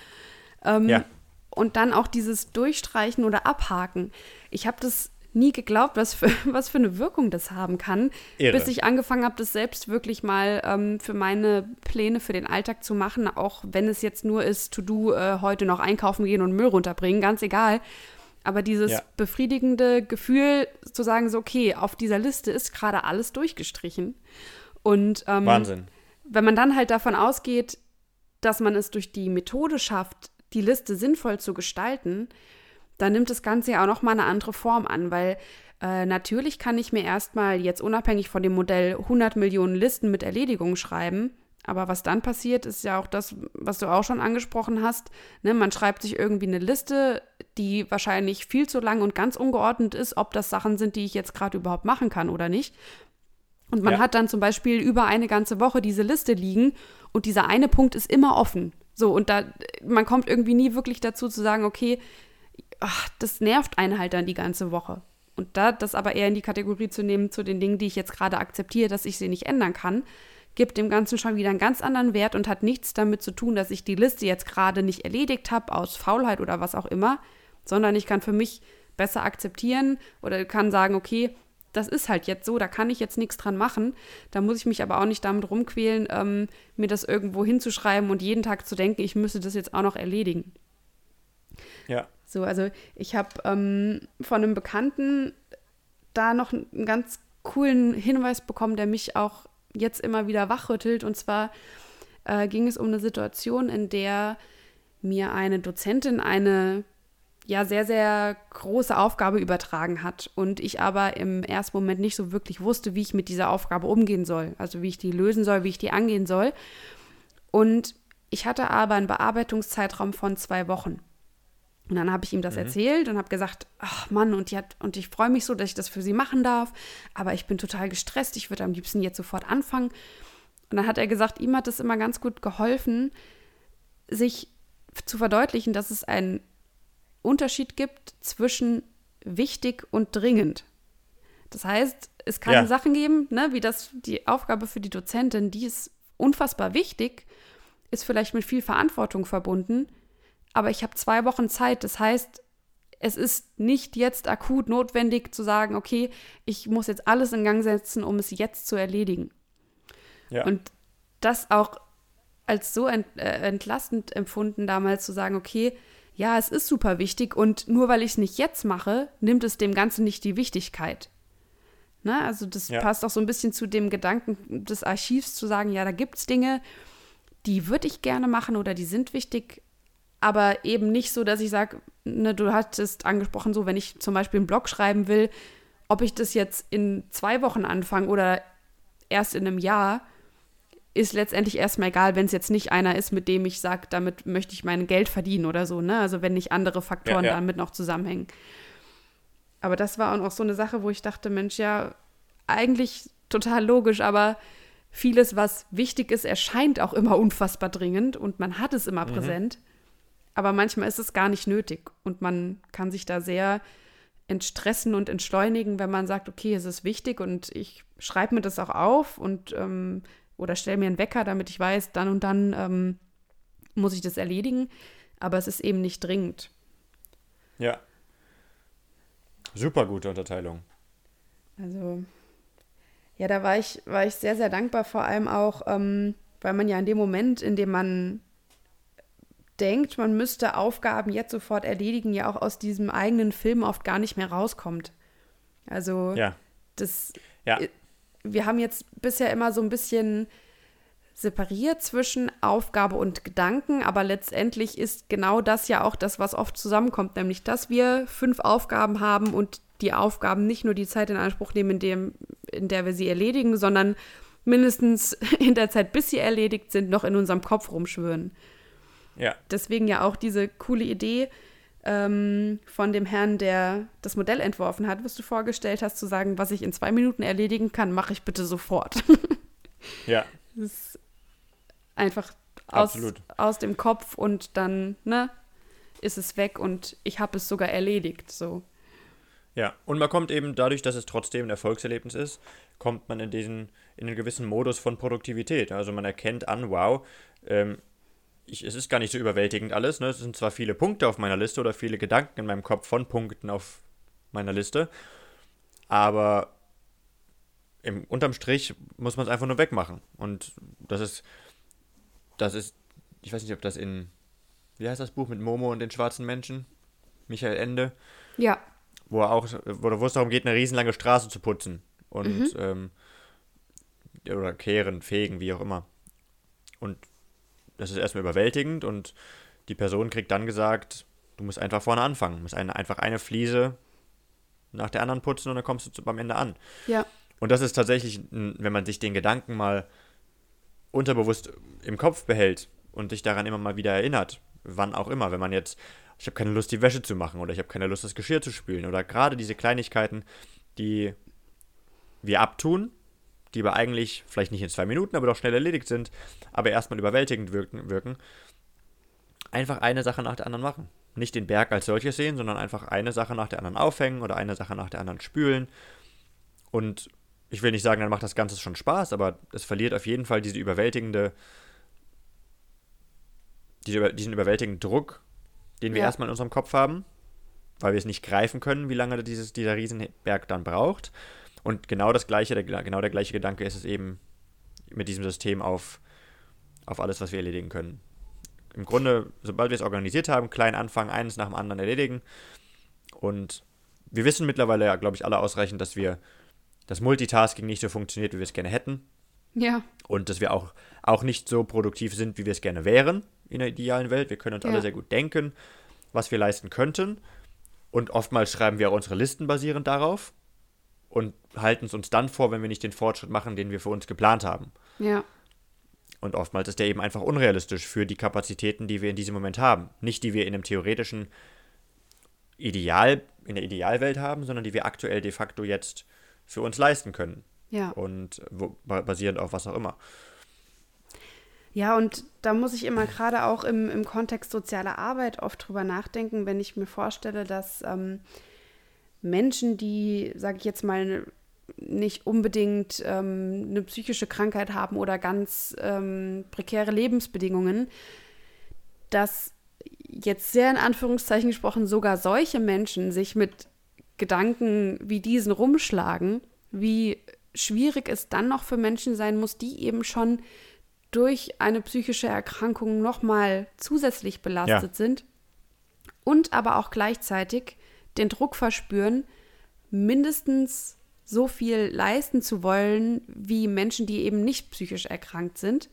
Ähm, ja. Und dann auch dieses Durchstreichen oder Abhaken. Ich habe das nie geglaubt, was für, was für eine Wirkung das haben kann, Irre. bis ich angefangen habe, das selbst wirklich mal ähm, für meine Pläne für den Alltag zu machen, auch wenn es jetzt nur ist, to do, äh, heute noch einkaufen gehen und Müll runterbringen, ganz egal. Aber dieses ja. befriedigende Gefühl zu sagen, so, okay, auf dieser Liste ist gerade alles durchgestrichen. Und ähm, Wahnsinn. Wenn man dann halt davon ausgeht, dass man es durch die Methode schafft, die Liste sinnvoll zu gestalten, dann nimmt das Ganze ja auch nochmal eine andere Form an, weil äh, natürlich kann ich mir erstmal jetzt unabhängig von dem Modell 100 Millionen Listen mit Erledigungen schreiben. Aber was dann passiert, ist ja auch das, was du auch schon angesprochen hast. Ne, man schreibt sich irgendwie eine Liste, die wahrscheinlich viel zu lang und ganz ungeordnet ist, ob das Sachen sind, die ich jetzt gerade überhaupt machen kann oder nicht. Und man ja. hat dann zum Beispiel über eine ganze Woche diese Liste liegen und dieser eine Punkt ist immer offen. So, und da, man kommt irgendwie nie wirklich dazu zu sagen, okay, ach, das nervt einen halt dann die ganze Woche. Und da das aber eher in die Kategorie zu nehmen zu den Dingen, die ich jetzt gerade akzeptiere, dass ich sie nicht ändern kann, gibt dem Ganzen schon wieder einen ganz anderen Wert und hat nichts damit zu tun, dass ich die Liste jetzt gerade nicht erledigt habe aus Faulheit oder was auch immer, sondern ich kann für mich besser akzeptieren oder kann sagen, okay, das ist halt jetzt so, da kann ich jetzt nichts dran machen. Da muss ich mich aber auch nicht damit rumquälen, ähm, mir das irgendwo hinzuschreiben und jeden Tag zu denken, ich müsste das jetzt auch noch erledigen. Ja. So, also ich habe ähm, von einem Bekannten da noch einen ganz coolen Hinweis bekommen, der mich auch jetzt immer wieder wachrüttelt. Und zwar äh, ging es um eine Situation, in der mir eine Dozentin eine ja sehr, sehr große Aufgabe übertragen hat und ich aber im ersten Moment nicht so wirklich wusste, wie ich mit dieser Aufgabe umgehen soll, also wie ich die lösen soll, wie ich die angehen soll. Und ich hatte aber einen Bearbeitungszeitraum von zwei Wochen. Und dann habe ich ihm das mhm. erzählt und habe gesagt, ach Mann, und, die hat, und ich freue mich so, dass ich das für sie machen darf, aber ich bin total gestresst, ich würde am liebsten jetzt sofort anfangen. Und dann hat er gesagt, ihm hat es immer ganz gut geholfen, sich zu verdeutlichen, dass es einen Unterschied gibt zwischen wichtig und dringend. Das heißt, es kann ja. Sachen geben, ne, wie das die Aufgabe für die Dozentin, die ist unfassbar wichtig, ist vielleicht mit viel Verantwortung verbunden, aber ich habe zwei Wochen Zeit. Das heißt, es ist nicht jetzt akut notwendig zu sagen, okay, ich muss jetzt alles in Gang setzen, um es jetzt zu erledigen. Ja. Und das auch als so ent, äh, entlastend empfunden, damals zu sagen, okay, ja, es ist super wichtig und nur weil ich es nicht jetzt mache, nimmt es dem Ganzen nicht die Wichtigkeit. Ne? Also das ja. passt auch so ein bisschen zu dem Gedanken des Archivs zu sagen, ja, da gibt es Dinge, die würde ich gerne machen oder die sind wichtig, aber eben nicht so, dass ich sage, ne, du hattest angesprochen, so wenn ich zum Beispiel einen Blog schreiben will, ob ich das jetzt in zwei Wochen anfange oder erst in einem Jahr, ist letztendlich erstmal egal, wenn es jetzt nicht einer ist, mit dem ich sage, damit möchte ich mein Geld verdienen oder so, ne? Also wenn nicht andere Faktoren ja, ja. damit noch zusammenhängen. Aber das war auch noch so eine Sache, wo ich dachte, Mensch, ja, eigentlich total logisch, aber vieles, was wichtig ist, erscheint auch immer unfassbar dringend und man hat es immer mhm. präsent. Aber manchmal ist es gar nicht nötig und man kann sich da sehr entstressen und entschleunigen, wenn man sagt, okay, es ist wichtig und ich schreibe mir das auch auf und ähm, oder stelle mir einen Wecker, damit ich weiß, dann und dann ähm, muss ich das erledigen. Aber es ist eben nicht dringend. Ja. Super gute Unterteilung. Also, ja, da war ich, war ich sehr, sehr dankbar, vor allem auch, ähm, weil man ja in dem Moment, in dem man denkt, man müsste Aufgaben jetzt sofort erledigen, ja auch aus diesem eigenen Film oft gar nicht mehr rauskommt. Also ja. das ja. wir haben jetzt bisher immer so ein bisschen separiert zwischen Aufgabe und Gedanken, aber letztendlich ist genau das ja auch das, was oft zusammenkommt, nämlich dass wir fünf Aufgaben haben und die Aufgaben nicht nur die Zeit in Anspruch nehmen, in, dem, in der wir sie erledigen, sondern mindestens in der Zeit, bis sie erledigt sind, noch in unserem Kopf rumschwören. Ja. Deswegen ja auch diese coole Idee ähm, von dem Herrn, der das Modell entworfen hat, was du vorgestellt hast, zu sagen, was ich in zwei Minuten erledigen kann, mache ich bitte sofort. ja. Das ist einfach aus, aus dem Kopf und dann, ne, ist es weg und ich habe es sogar erledigt, so. Ja, und man kommt eben dadurch, dass es trotzdem ein Erfolgserlebnis ist, kommt man in diesen, in einen gewissen Modus von Produktivität. Also man erkennt an, wow, ähm, ich, es ist gar nicht so überwältigend alles. Ne? Es sind zwar viele Punkte auf meiner Liste oder viele Gedanken in meinem Kopf von Punkten auf meiner Liste, aber im, unterm Strich muss man es einfach nur wegmachen. Und das ist das ist, ich weiß nicht, ob das in, wie heißt das Buch mit Momo und den schwarzen Menschen? Michael Ende. Ja. Wo er auch, wo, wo es darum geht, eine riesenlange Straße zu putzen. Und, mhm. ähm, oder kehren, fegen, wie auch immer. Und das ist erstmal überwältigend und die Person kriegt dann gesagt, du musst einfach vorne anfangen. Du musst eine, einfach eine Fliese nach der anderen putzen und dann kommst du beim Ende an. Ja. Und das ist tatsächlich, wenn man sich den Gedanken mal unterbewusst im Kopf behält und dich daran immer mal wieder erinnert, wann auch immer, wenn man jetzt, ich habe keine Lust, die Wäsche zu machen oder ich habe keine Lust, das Geschirr zu spülen oder gerade diese Kleinigkeiten, die wir abtun, die aber eigentlich vielleicht nicht in zwei Minuten, aber doch schnell erledigt sind, aber erstmal überwältigend wirken, wirken, einfach eine Sache nach der anderen machen. Nicht den Berg als solches sehen, sondern einfach eine Sache nach der anderen aufhängen oder eine Sache nach der anderen spülen und ich will nicht sagen, dann macht das Ganze schon Spaß, aber es verliert auf jeden Fall diese überwältigende, diese, diesen überwältigenden Druck, den wir ja. erstmal in unserem Kopf haben, weil wir es nicht greifen können, wie lange dieses, dieser Riesenberg dann braucht. Und genau das gleiche, der, genau der gleiche Gedanke ist es eben mit diesem System auf, auf alles, was wir erledigen können. Im Grunde, sobald wir es organisiert haben, klein anfangen, eines nach dem anderen erledigen. Und wir wissen mittlerweile ja, glaube ich, alle ausreichend, dass wir das Multitasking nicht so funktioniert, wie wir es gerne hätten. Ja. Und dass wir auch, auch nicht so produktiv sind, wie wir es gerne wären in der idealen Welt. Wir können uns ja. alle sehr gut denken, was wir leisten könnten. Und oftmals schreiben wir auch unsere Listen basierend darauf und halten es uns dann vor, wenn wir nicht den Fortschritt machen, den wir für uns geplant haben. Ja. Und oftmals ist der eben einfach unrealistisch für die Kapazitäten, die wir in diesem Moment haben. Nicht die wir in einem theoretischen Ideal, in der Idealwelt haben, sondern die wir aktuell de facto jetzt für uns leisten können. Ja. Und wo, basierend auf was auch immer. Ja, und da muss ich immer gerade auch im, im Kontext sozialer Arbeit oft drüber nachdenken, wenn ich mir vorstelle, dass ähm, Menschen, die, sage ich jetzt mal, nicht unbedingt ähm, eine psychische Krankheit haben oder ganz ähm, prekäre Lebensbedingungen, dass jetzt sehr in Anführungszeichen gesprochen sogar solche Menschen sich mit Gedanken wie diesen rumschlagen, wie schwierig es dann noch für Menschen sein muss, die eben schon durch eine psychische Erkrankung nochmal zusätzlich belastet ja. sind und aber auch gleichzeitig den Druck verspüren, mindestens so viel leisten zu wollen wie Menschen, die eben nicht psychisch erkrankt sind.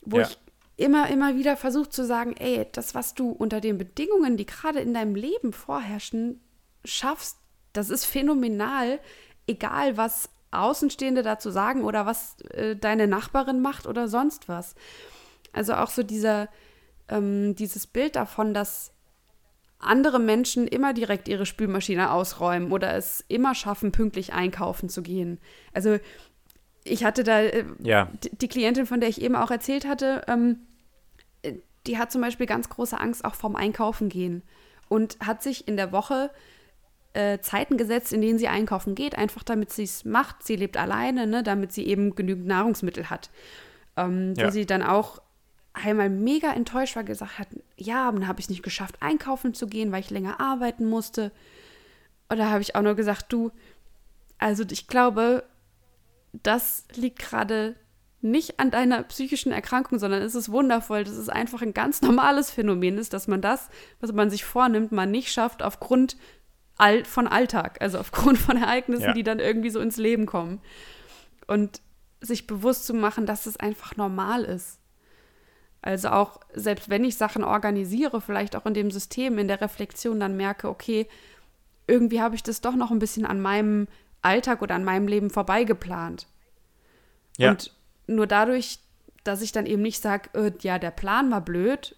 Wo ja. ich immer, immer wieder versuche zu sagen, ey, das, was du unter den Bedingungen, die gerade in deinem Leben vorherrschen, schaffst, das ist phänomenal, egal was Außenstehende dazu sagen oder was äh, deine Nachbarin macht oder sonst was. Also auch so dieser, ähm, dieses Bild davon, dass andere Menschen immer direkt ihre Spülmaschine ausräumen oder es immer schaffen, pünktlich einkaufen zu gehen. Also ich hatte da äh, ja. die Klientin, von der ich eben auch erzählt hatte, ähm, äh, die hat zum Beispiel ganz große Angst auch vorm Einkaufen gehen und hat sich in der Woche äh, Zeiten gesetzt, in denen sie einkaufen geht, einfach damit sie es macht. Sie lebt alleine, ne, damit sie eben genügend Nahrungsmittel hat. Ähm, ja. Wo sie dann auch einmal mega enttäuscht war, gesagt hat, ja, dann habe ich es nicht geschafft, einkaufen zu gehen, weil ich länger arbeiten musste. Und da habe ich auch nur gesagt, du, also ich glaube, das liegt gerade nicht an deiner psychischen Erkrankung, sondern es ist wundervoll, dass es einfach ein ganz normales Phänomen ist, dass man das, was man sich vornimmt, man nicht schafft aufgrund von Alltag, also aufgrund von Ereignissen, ja. die dann irgendwie so ins Leben kommen. Und sich bewusst zu machen, dass es einfach normal ist. Also auch, selbst wenn ich Sachen organisiere, vielleicht auch in dem System, in der Reflexion, dann merke, okay, irgendwie habe ich das doch noch ein bisschen an meinem Alltag oder an meinem Leben vorbeigeplant. Ja. Und nur dadurch, dass ich dann eben nicht sage, äh, ja, der Plan war blöd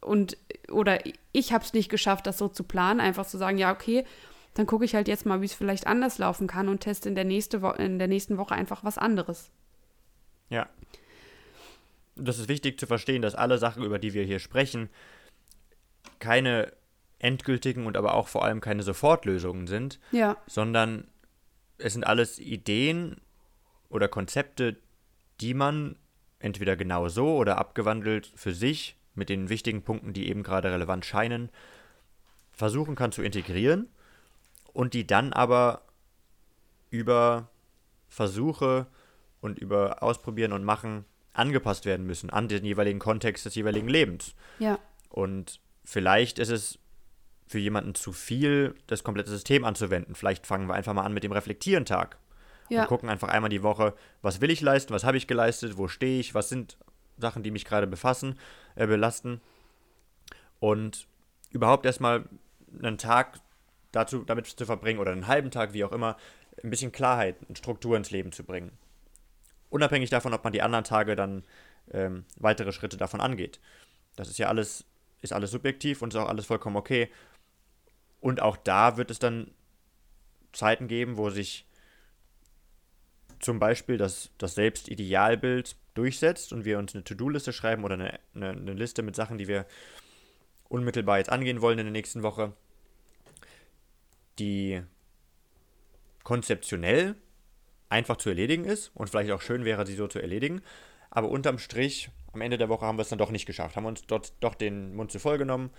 und oder ich habe es nicht geschafft, das so zu planen, einfach zu sagen, ja, okay, dann gucke ich halt jetzt mal, wie es vielleicht anders laufen kann und teste in der, nächste in der nächsten Woche einfach was anderes. Ja, das ist wichtig zu verstehen, dass alle Sachen, über die wir hier sprechen, keine endgültigen und aber auch vor allem keine Sofortlösungen sind, ja. sondern es sind alles Ideen oder Konzepte, die man entweder genau so oder abgewandelt für sich mit den wichtigen Punkten, die eben gerade relevant scheinen, versuchen kann zu integrieren und die dann aber über Versuche und über Ausprobieren und Machen angepasst werden müssen an den jeweiligen Kontext des jeweiligen Lebens. Ja. Und vielleicht ist es für jemanden zu viel, das komplette System anzuwenden. Vielleicht fangen wir einfach mal an mit dem Reflektieren-Tag. Ja. Und gucken einfach einmal die Woche, was will ich leisten, was habe ich geleistet, wo stehe ich, was sind Sachen, die mich gerade befassen, äh, belasten. Und überhaupt erstmal einen Tag dazu, damit zu verbringen oder einen halben Tag, wie auch immer, ein bisschen Klarheit und Struktur ins Leben zu bringen. Unabhängig davon, ob man die anderen Tage dann ähm, weitere Schritte davon angeht. Das ist ja alles, ist alles subjektiv und ist auch alles vollkommen okay. Und auch da wird es dann Zeiten geben, wo sich zum Beispiel das, das Selbstidealbild durchsetzt und wir uns eine To-Do-Liste schreiben oder eine, eine, eine, Liste mit Sachen, die wir unmittelbar jetzt angehen wollen in der nächsten Woche, die konzeptionell einfach zu erledigen ist und vielleicht auch schön wäre, sie so zu erledigen. Aber unterm Strich, am Ende der Woche haben wir es dann doch nicht geschafft. Haben uns dort doch den Mund zu voll genommen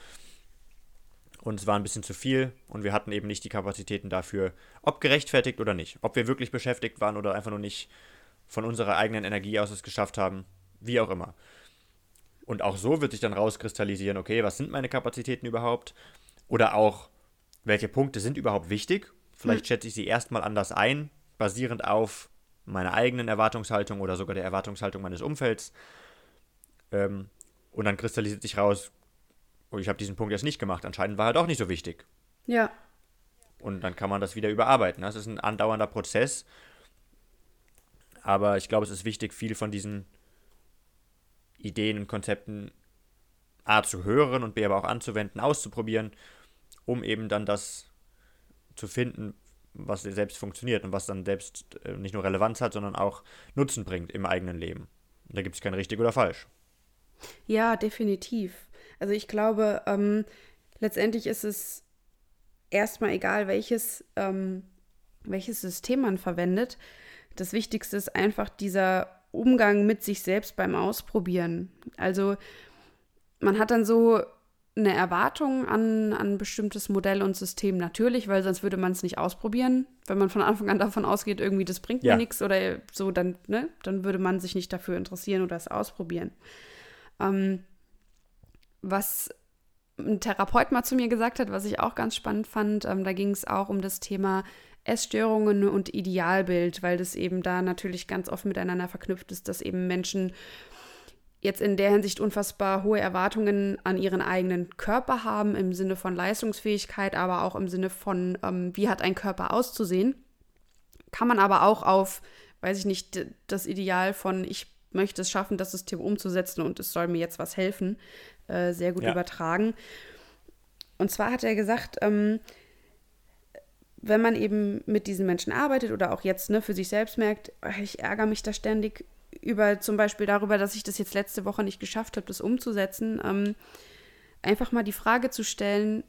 und es war ein bisschen zu viel und wir hatten eben nicht die Kapazitäten dafür, ob gerechtfertigt oder nicht. Ob wir wirklich beschäftigt waren oder einfach nur nicht von unserer eigenen Energie aus es geschafft haben, wie auch immer. Und auch so wird sich dann rauskristallisieren, okay, was sind meine Kapazitäten überhaupt? Oder auch, welche Punkte sind überhaupt wichtig? Vielleicht hm. schätze ich sie erstmal anders ein, basierend auf meiner eigenen Erwartungshaltung oder sogar der Erwartungshaltung meines Umfelds. Ähm, und dann kristallisiert sich raus, oh, ich habe diesen Punkt jetzt nicht gemacht. Anscheinend war er doch nicht so wichtig. Ja. Und dann kann man das wieder überarbeiten. Das ist ein andauernder Prozess. Aber ich glaube, es ist wichtig, viel von diesen Ideen und Konzepten A zu hören und B aber auch anzuwenden, auszuprobieren, um eben dann das zu finden, was selbst funktioniert und was dann selbst äh, nicht nur Relevanz hat, sondern auch Nutzen bringt im eigenen Leben. Und da gibt es kein richtig oder falsch. Ja, definitiv. Also ich glaube, ähm, letztendlich ist es erstmal egal, welches, ähm, welches System man verwendet. Das Wichtigste ist einfach dieser Umgang mit sich selbst beim Ausprobieren. Also man hat dann so eine Erwartung an, an ein bestimmtes Modell und System natürlich, weil sonst würde man es nicht ausprobieren. Wenn man von Anfang an davon ausgeht, irgendwie das bringt ja. mir nichts oder so, dann, ne, dann würde man sich nicht dafür interessieren oder es ausprobieren. Ähm, was ein Therapeut mal zu mir gesagt hat, was ich auch ganz spannend fand, ähm, da ging es auch um das Thema Essstörungen und Idealbild, weil das eben da natürlich ganz oft miteinander verknüpft ist, dass eben Menschen jetzt in der Hinsicht unfassbar hohe Erwartungen an ihren eigenen Körper haben, im Sinne von Leistungsfähigkeit, aber auch im Sinne von, ähm, wie hat ein Körper auszusehen. Kann man aber auch auf, weiß ich nicht, das Ideal von, ich möchte es schaffen, das System umzusetzen und es soll mir jetzt was helfen, äh, sehr gut ja. übertragen. Und zwar hat er gesagt, ähm, wenn man eben mit diesen Menschen arbeitet oder auch jetzt ne, für sich selbst merkt, ich ärgere mich da ständig über zum Beispiel darüber, dass ich das jetzt letzte Woche nicht geschafft habe, das umzusetzen, ähm, einfach mal die Frage zu stellen,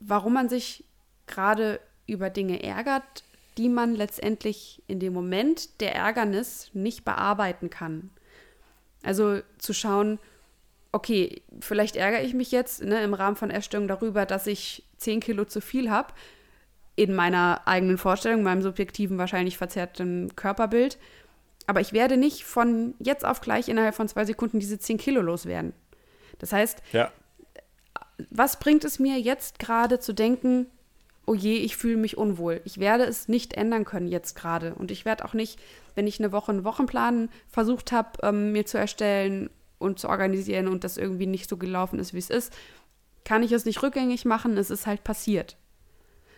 warum man sich gerade über Dinge ärgert, die man letztendlich in dem Moment der Ärgernis nicht bearbeiten kann. Also zu schauen, okay, vielleicht ärgere ich mich jetzt ne, im Rahmen von Erstörung darüber, dass ich 10 Kilo zu viel habe, in meiner eigenen Vorstellung, meinem subjektiven, wahrscheinlich verzerrten Körperbild. Aber ich werde nicht von jetzt auf gleich innerhalb von zwei Sekunden diese 10 Kilo loswerden. Das heißt, ja. was bringt es mir jetzt gerade zu denken, oh je, ich fühle mich unwohl. Ich werde es nicht ändern können jetzt gerade. Und ich werde auch nicht, wenn ich eine Woche einen Wochenplan versucht habe, ähm, mir zu erstellen und zu organisieren und das irgendwie nicht so gelaufen ist, wie es ist, kann ich es nicht rückgängig machen. Es ist halt passiert.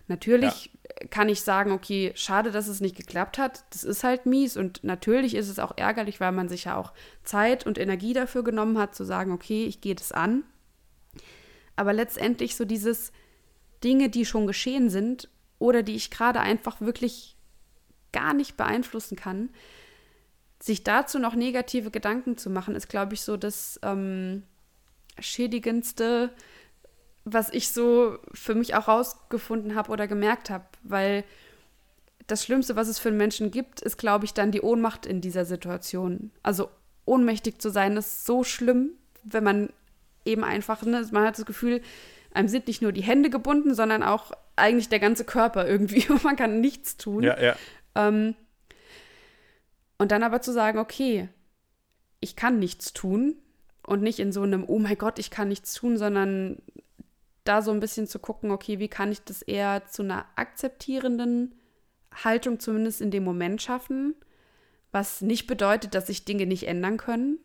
Natürlich ja. kann ich sagen, okay, schade, dass es nicht geklappt hat. Das ist halt mies und natürlich ist es auch ärgerlich, weil man sich ja auch Zeit und Energie dafür genommen hat, zu sagen, okay, ich gehe das an. Aber letztendlich so dieses, Dinge, die schon geschehen sind oder die ich gerade einfach wirklich gar nicht beeinflussen kann, sich dazu noch negative Gedanken zu machen, ist, glaube ich, so das ähm, Schädigendste, was ich so für mich auch rausgefunden habe oder gemerkt habe. Weil das Schlimmste, was es für einen Menschen gibt, ist, glaube ich, dann die Ohnmacht in dieser Situation. Also ohnmächtig zu sein, ist so schlimm, wenn man eben einfach, ne, man hat das Gefühl, einem sind nicht nur die Hände gebunden, sondern auch eigentlich der ganze Körper irgendwie. man kann nichts tun. Ja, ja. Ähm, und dann aber zu sagen, okay, ich kann nichts tun und nicht in so einem, oh mein Gott, ich kann nichts tun, sondern da so ein bisschen zu gucken, okay, wie kann ich das eher zu einer akzeptierenden Haltung zumindest in dem Moment schaffen, was nicht bedeutet, dass sich Dinge nicht ändern können.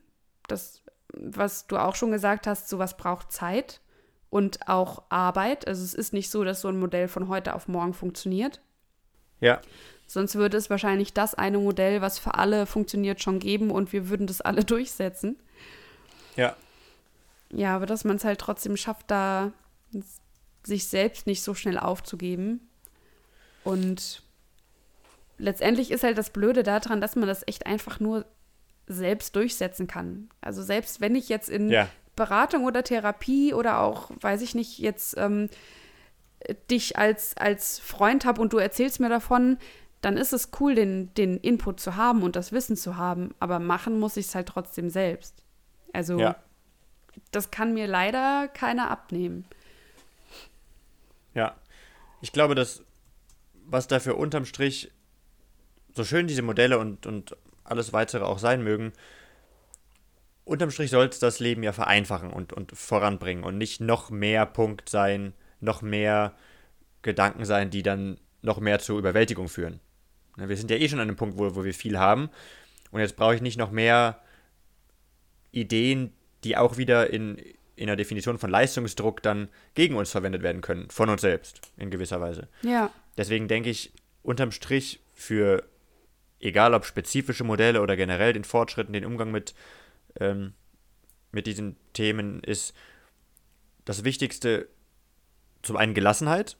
Das, was du auch schon gesagt hast, sowas braucht Zeit und auch Arbeit. Also es ist nicht so, dass so ein Modell von heute auf morgen funktioniert. Ja. Sonst würde es wahrscheinlich das eine Modell, was für alle funktioniert, schon geben und wir würden das alle durchsetzen. Ja. Ja, aber dass man es halt trotzdem schafft, da sich selbst nicht so schnell aufzugeben. Und letztendlich ist halt das Blöde daran, dass man das echt einfach nur selbst durchsetzen kann. Also selbst wenn ich jetzt in ja. Beratung oder Therapie oder auch, weiß ich nicht, jetzt ähm, dich als, als Freund habe und du erzählst mir davon, dann ist es cool, den, den Input zu haben und das Wissen zu haben. Aber machen muss ich es halt trotzdem selbst. Also, ja. das kann mir leider keiner abnehmen. Ja, ich glaube, dass was dafür unterm Strich, so schön diese Modelle und, und alles weitere auch sein mögen, unterm Strich soll es das Leben ja vereinfachen und, und voranbringen und nicht noch mehr Punkt sein, noch mehr Gedanken sein, die dann noch mehr zur Überwältigung führen. Wir sind ja eh schon an einem Punkt, wo, wo wir viel haben. Und jetzt brauche ich nicht noch mehr Ideen, die auch wieder in, in der Definition von Leistungsdruck dann gegen uns verwendet werden können, von uns selbst, in gewisser Weise. Ja. Deswegen denke ich, unterm Strich für, egal ob spezifische Modelle oder generell den Fortschritten, den Umgang mit ähm, mit diesen Themen ist das Wichtigste zum einen Gelassenheit.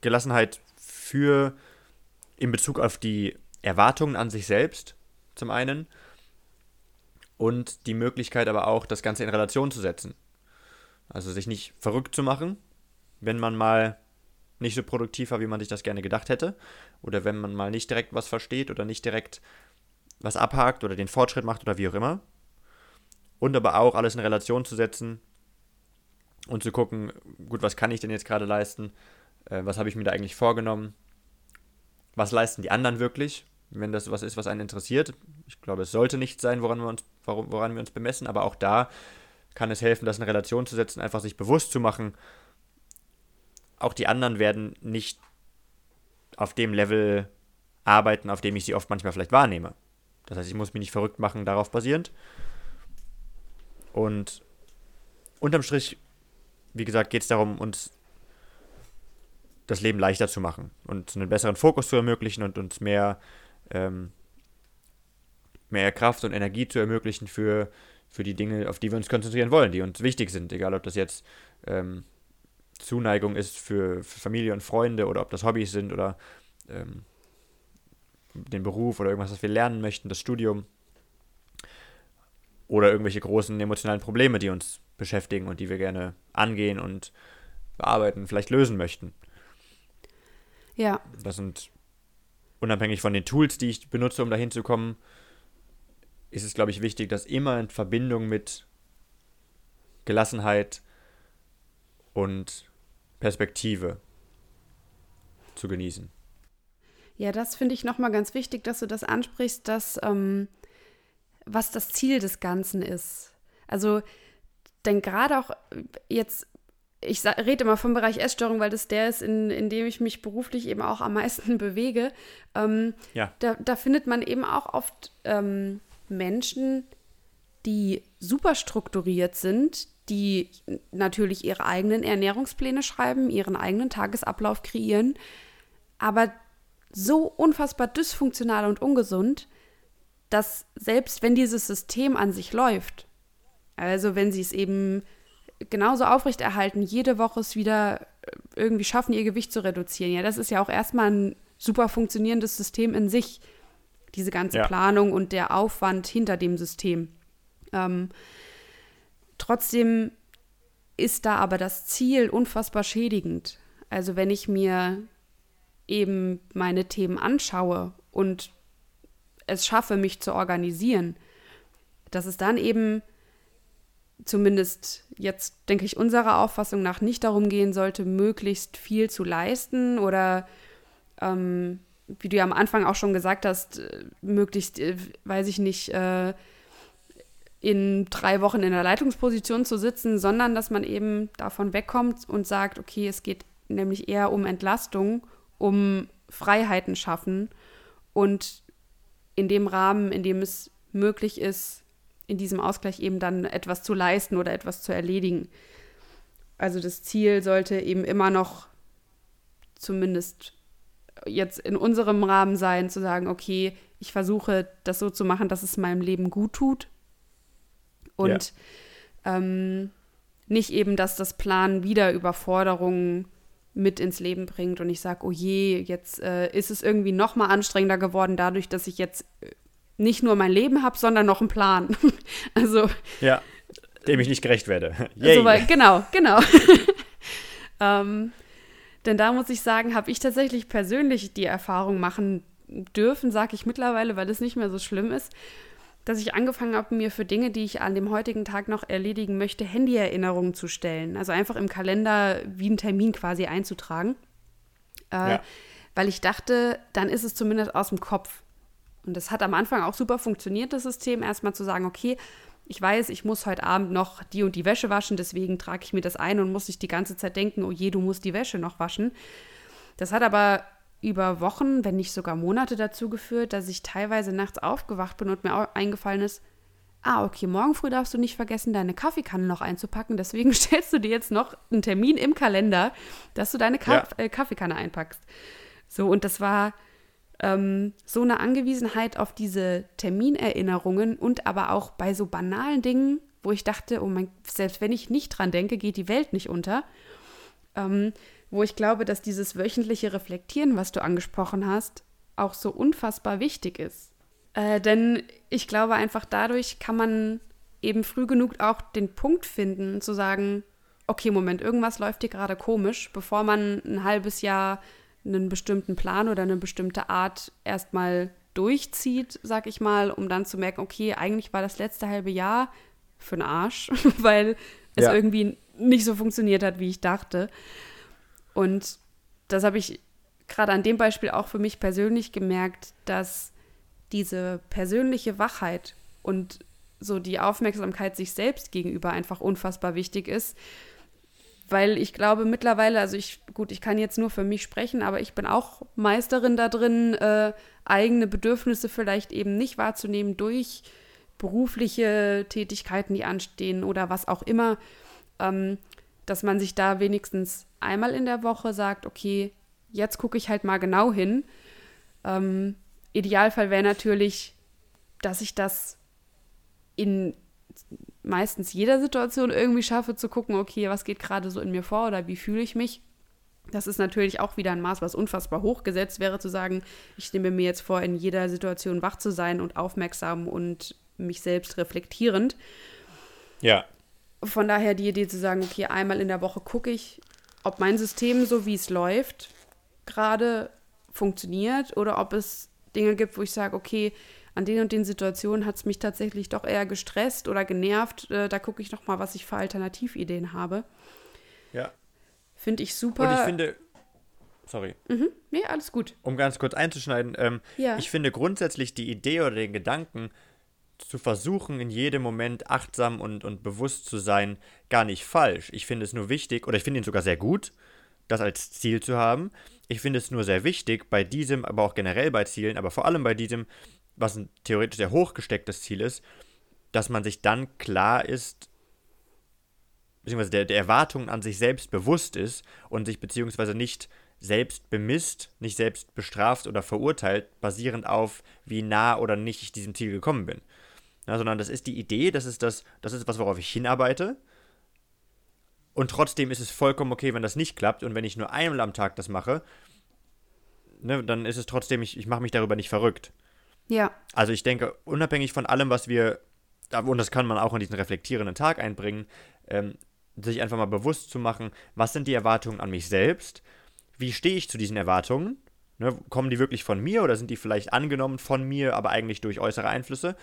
Gelassenheit für in Bezug auf die Erwartungen an sich selbst zum einen und die Möglichkeit aber auch, das Ganze in Relation zu setzen. Also sich nicht verrückt zu machen, wenn man mal nicht so produktiv war, wie man sich das gerne gedacht hätte, oder wenn man mal nicht direkt was versteht oder nicht direkt was abhakt oder den Fortschritt macht oder wie auch immer, und aber auch alles in Relation zu setzen und zu gucken, gut, was kann ich denn jetzt gerade leisten? Äh, was habe ich mir da eigentlich vorgenommen? Was leisten die anderen wirklich? Wenn das was ist, was einen interessiert. Ich glaube, es sollte nicht sein, woran wir uns, woran wir uns bemessen, aber auch da kann es helfen, das in Relation zu setzen, einfach sich bewusst zu machen. Auch die anderen werden nicht auf dem Level arbeiten, auf dem ich sie oft manchmal vielleicht wahrnehme. Das heißt, ich muss mich nicht verrückt machen darauf basierend, und unterm Strich, wie gesagt, geht es darum, uns das Leben leichter zu machen und einen besseren Fokus zu ermöglichen und uns mehr, ähm, mehr Kraft und Energie zu ermöglichen für, für die Dinge, auf die wir uns konzentrieren wollen, die uns wichtig sind. Egal, ob das jetzt ähm, Zuneigung ist für, für, Familie und Freunde oder ob das Hobbys sind oder ähm, den Beruf oder irgendwas, was wir lernen möchten, das Studium oder irgendwelche großen emotionalen Probleme, die uns beschäftigen und die wir gerne angehen und bearbeiten, vielleicht lösen möchten. Ja. Das sind unabhängig von den Tools, die ich benutze, um dahin zu kommen, ist es, glaube ich, wichtig, das immer in Verbindung mit Gelassenheit und Perspektive zu genießen. Ja, das finde ich nochmal ganz wichtig, dass du das ansprichst, dass ähm, was das Ziel des Ganzen ist. Also, denn gerade auch jetzt ich rede immer vom Bereich Essstörung, weil das der ist, in, in dem ich mich beruflich eben auch am meisten bewege. Ähm, ja. da, da findet man eben auch oft ähm, Menschen, die super strukturiert sind, die natürlich ihre eigenen Ernährungspläne schreiben, ihren eigenen Tagesablauf kreieren, aber so unfassbar dysfunktional und ungesund, dass selbst wenn dieses System an sich läuft, also wenn sie es eben genauso aufrechterhalten, jede Woche es wieder äh, irgendwie schaffen, ihr Gewicht zu reduzieren. Ja, das ist ja auch erstmal ein super funktionierendes System in sich, diese ganze ja. Planung und der Aufwand hinter dem System. Ähm, trotzdem ist da aber das Ziel unfassbar schädigend. Also wenn ich mir eben meine Themen anschaue und es schaffe, mich zu organisieren, dass es dann eben zumindest jetzt, denke ich, unserer Auffassung nach nicht darum gehen sollte, möglichst viel zu leisten oder, ähm, wie du ja am Anfang auch schon gesagt hast, äh, möglichst, äh, weiß ich nicht, äh, in drei Wochen in der Leitungsposition zu sitzen, sondern dass man eben davon wegkommt und sagt, okay, es geht nämlich eher um Entlastung, um Freiheiten schaffen und in dem Rahmen, in dem es möglich ist, in diesem Ausgleich eben dann etwas zu leisten oder etwas zu erledigen. Also das Ziel sollte eben immer noch zumindest jetzt in unserem Rahmen sein, zu sagen, okay, ich versuche das so zu machen, dass es meinem Leben gut tut. Und ja. ähm, nicht eben, dass das Plan wieder Überforderungen mit ins Leben bringt und ich sage, oh je, jetzt äh, ist es irgendwie noch mal anstrengender geworden dadurch, dass ich jetzt äh, nicht nur mein Leben habe, sondern noch einen Plan. also ja, dem ich nicht gerecht werde. So, weil, genau, genau. ähm, denn da muss ich sagen, habe ich tatsächlich persönlich die Erfahrung machen dürfen, sage ich mittlerweile, weil es nicht mehr so schlimm ist, dass ich angefangen habe, mir für Dinge, die ich an dem heutigen Tag noch erledigen möchte, Handyerinnerungen zu stellen. Also einfach im Kalender wie einen Termin quasi einzutragen. Äh, ja. Weil ich dachte, dann ist es zumindest aus dem Kopf. Und das hat am Anfang auch super funktioniert, das System, erstmal zu sagen, okay, ich weiß, ich muss heute Abend noch die und die Wäsche waschen, deswegen trage ich mir das ein und muss nicht die ganze Zeit denken, oh je, du musst die Wäsche noch waschen. Das hat aber über Wochen, wenn nicht sogar Monate dazu geführt, dass ich teilweise nachts aufgewacht bin und mir eingefallen ist, ah, okay, morgen früh darfst du nicht vergessen, deine Kaffeekanne noch einzupacken, deswegen stellst du dir jetzt noch einen Termin im Kalender, dass du deine Ka ja. äh, Kaffeekanne einpackst. So, und das war ähm, so eine Angewiesenheit auf diese Terminerinnerungen und aber auch bei so banalen Dingen, wo ich dachte, oh mein, selbst wenn ich nicht dran denke, geht die Welt nicht unter. Ähm, wo ich glaube, dass dieses wöchentliche Reflektieren, was du angesprochen hast, auch so unfassbar wichtig ist. Äh, denn ich glaube einfach dadurch kann man eben früh genug auch den Punkt finden, zu sagen, okay, Moment, irgendwas läuft hier gerade komisch, bevor man ein halbes Jahr einen bestimmten Plan oder eine bestimmte Art erstmal durchzieht, sag ich mal, um dann zu merken, okay, eigentlich war das letzte halbe Jahr für den Arsch, weil es ja. irgendwie nicht so funktioniert hat, wie ich dachte. Und das habe ich gerade an dem Beispiel auch für mich persönlich gemerkt, dass diese persönliche Wachheit und so die Aufmerksamkeit sich selbst gegenüber einfach unfassbar wichtig ist weil ich glaube mittlerweile, also ich, gut, ich kann jetzt nur für mich sprechen, aber ich bin auch Meisterin da drin, äh, eigene Bedürfnisse vielleicht eben nicht wahrzunehmen durch berufliche Tätigkeiten, die anstehen oder was auch immer, ähm, dass man sich da wenigstens einmal in der Woche sagt, okay, jetzt gucke ich halt mal genau hin. Ähm, Idealfall wäre natürlich, dass ich das in meistens jeder Situation irgendwie schaffe zu gucken, okay, was geht gerade so in mir vor oder wie fühle ich mich. Das ist natürlich auch wieder ein Maß, was unfassbar hochgesetzt wäre, zu sagen, ich nehme mir jetzt vor, in jeder Situation wach zu sein und aufmerksam und mich selbst reflektierend. Ja. Von daher die Idee zu sagen, okay, einmal in der Woche gucke ich, ob mein System, so wie es läuft, gerade funktioniert oder ob es Dinge gibt, wo ich sage, okay, an den und den Situationen hat es mich tatsächlich doch eher gestresst oder genervt. Äh, da gucke ich noch mal, was ich für Alternativideen habe. Ja. Finde ich super. Und ich finde, sorry. Mhm. Nee, alles gut. Um ganz kurz einzuschneiden, ähm, ja. ich finde grundsätzlich die Idee oder den Gedanken, zu versuchen, in jedem Moment achtsam und, und bewusst zu sein, gar nicht falsch. Ich finde es nur wichtig, oder ich finde ihn sogar sehr gut, das als Ziel zu haben. Ich finde es nur sehr wichtig, bei diesem, aber auch generell bei Zielen, aber vor allem bei diesem, was ein theoretisch sehr hochgestecktes Ziel ist, dass man sich dann klar ist, beziehungsweise der, der Erwartungen an sich selbst bewusst ist und sich beziehungsweise nicht selbst bemisst, nicht selbst bestraft oder verurteilt, basierend auf, wie nah oder nicht ich diesem Ziel gekommen bin. Ja, sondern das ist die Idee, das ist das, das ist was, worauf ich hinarbeite. Und trotzdem ist es vollkommen okay, wenn das nicht klappt. Und wenn ich nur einmal am Tag das mache, ne, dann ist es trotzdem, ich, ich mache mich darüber nicht verrückt. Ja. Also ich denke, unabhängig von allem, was wir, und das kann man auch in diesen reflektierenden Tag einbringen, ähm, sich einfach mal bewusst zu machen, was sind die Erwartungen an mich selbst, wie stehe ich zu diesen Erwartungen, ne, kommen die wirklich von mir oder sind die vielleicht angenommen von mir, aber eigentlich durch äußere Einflüsse,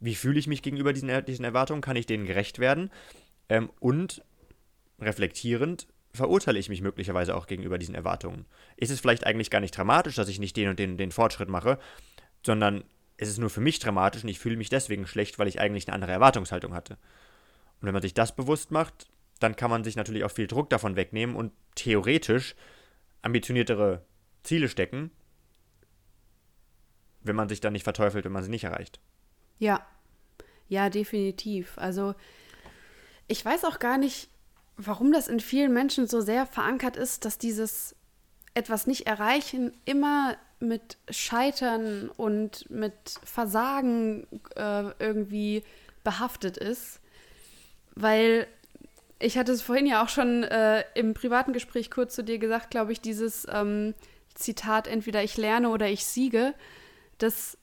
wie fühle ich mich gegenüber diesen, diesen Erwartungen, kann ich denen gerecht werden? Ähm, und reflektierend verurteile ich mich möglicherweise auch gegenüber diesen Erwartungen. Ist es vielleicht eigentlich gar nicht dramatisch, dass ich nicht den und den, den Fortschritt mache, sondern es ist nur für mich dramatisch und ich fühle mich deswegen schlecht, weil ich eigentlich eine andere Erwartungshaltung hatte. Und wenn man sich das bewusst macht, dann kann man sich natürlich auch viel Druck davon wegnehmen und theoretisch ambitioniertere Ziele stecken, wenn man sich dann nicht verteufelt, wenn man sie nicht erreicht. Ja, ja, definitiv. Also ich weiß auch gar nicht, warum das in vielen Menschen so sehr verankert ist, dass dieses etwas nicht erreichen immer mit Scheitern und mit Versagen äh, irgendwie behaftet ist. Weil ich hatte es vorhin ja auch schon äh, im privaten Gespräch kurz zu dir gesagt, glaube ich, dieses ähm, Zitat, entweder ich lerne oder ich siege, das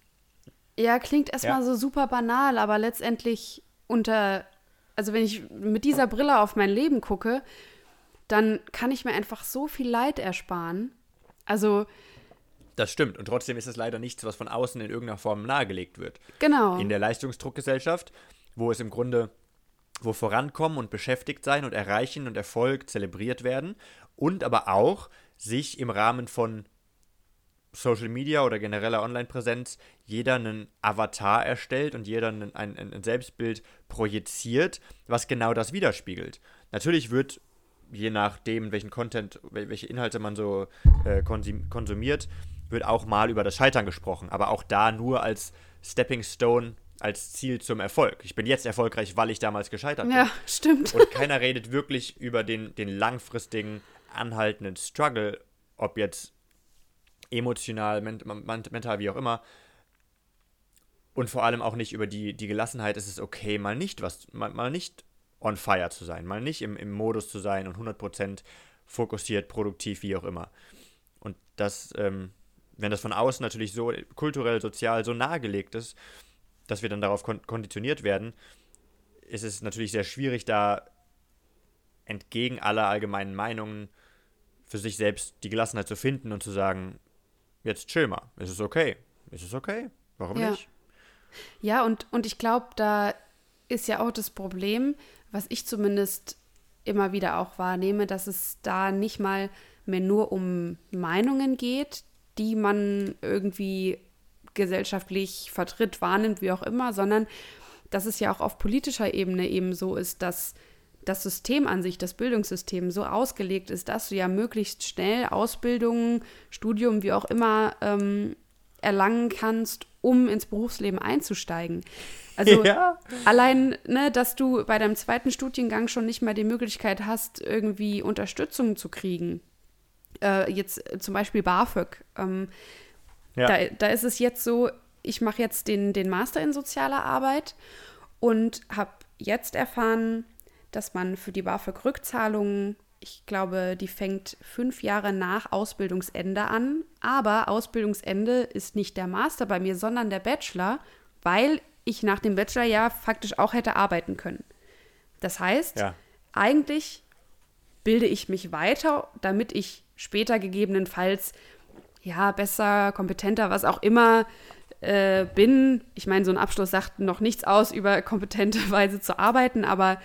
ja klingt erstmal ja. so super banal, aber letztendlich unter, also wenn ich mit dieser Brille auf mein Leben gucke, dann kann ich mir einfach so viel Leid ersparen. Also. Das stimmt. Und trotzdem ist es leider nichts, was von außen in irgendeiner Form nahegelegt wird. Genau. In der Leistungsdruckgesellschaft, wo es im Grunde wo Vorankommen und beschäftigt sein und Erreichen und Erfolg zelebriert werden und aber auch sich im Rahmen von Social Media oder genereller Online-Präsenz jeder einen Avatar erstellt und jeder ein, ein, ein, Selbstbild projiziert, was genau das widerspiegelt. Natürlich wird, je nachdem, welchen Content, welche Inhalte man so äh, konsumiert, wird auch mal über das Scheitern gesprochen, aber auch da nur als Stepping Stone als Ziel zum Erfolg. Ich bin jetzt erfolgreich, weil ich damals gescheitert bin. Ja, stimmt. Und keiner redet wirklich über den, den langfristigen, anhaltenden Struggle, ob jetzt emotional, ment mental, wie auch immer. Und vor allem auch nicht über die, die Gelassenheit, es ist okay, mal nicht was, mal, mal nicht on fire zu sein, mal nicht im, im Modus zu sein und 100% fokussiert, produktiv, wie auch immer. Und das, ähm, wenn das von außen natürlich so kulturell, sozial so nahegelegt ist, dass wir dann darauf kon konditioniert werden, ist es natürlich sehr schwierig, da entgegen aller allgemeinen Meinungen für sich selbst die Gelassenheit zu finden und zu sagen, jetzt chill mal, ist es okay, ist es okay, warum ja. nicht? Ja, und, und ich glaube, da ist ja auch das Problem, was ich zumindest immer wieder auch wahrnehme, dass es da nicht mal mehr nur um Meinungen geht, die man irgendwie gesellschaftlich vertritt, wahrnimmt, wie auch immer, sondern dass es ja auch auf politischer Ebene eben so ist, dass das System an sich, das Bildungssystem so ausgelegt ist, dass du ja möglichst schnell Ausbildung, Studium, wie auch immer, ähm, erlangen kannst, um ins Berufsleben einzusteigen. Also ja. allein, ne, dass du bei deinem zweiten Studiengang schon nicht mal die Möglichkeit hast, irgendwie Unterstützung zu kriegen. Äh, jetzt zum Beispiel BAföG. Ähm, ja. Da, da ist es jetzt so, ich mache jetzt den, den Master in sozialer Arbeit und habe jetzt erfahren, dass man für die BAföG-Rückzahlung, ich glaube, die fängt fünf Jahre nach Ausbildungsende an. Aber Ausbildungsende ist nicht der Master bei mir, sondern der Bachelor, weil ich nach dem Bachelor ja faktisch auch hätte arbeiten können. Das heißt, ja. eigentlich bilde ich mich weiter, damit ich später gegebenenfalls ja, besser, kompetenter, was auch immer äh, bin. Ich meine, so ein Abschluss sagt noch nichts aus über kompetente Weise zu arbeiten, aber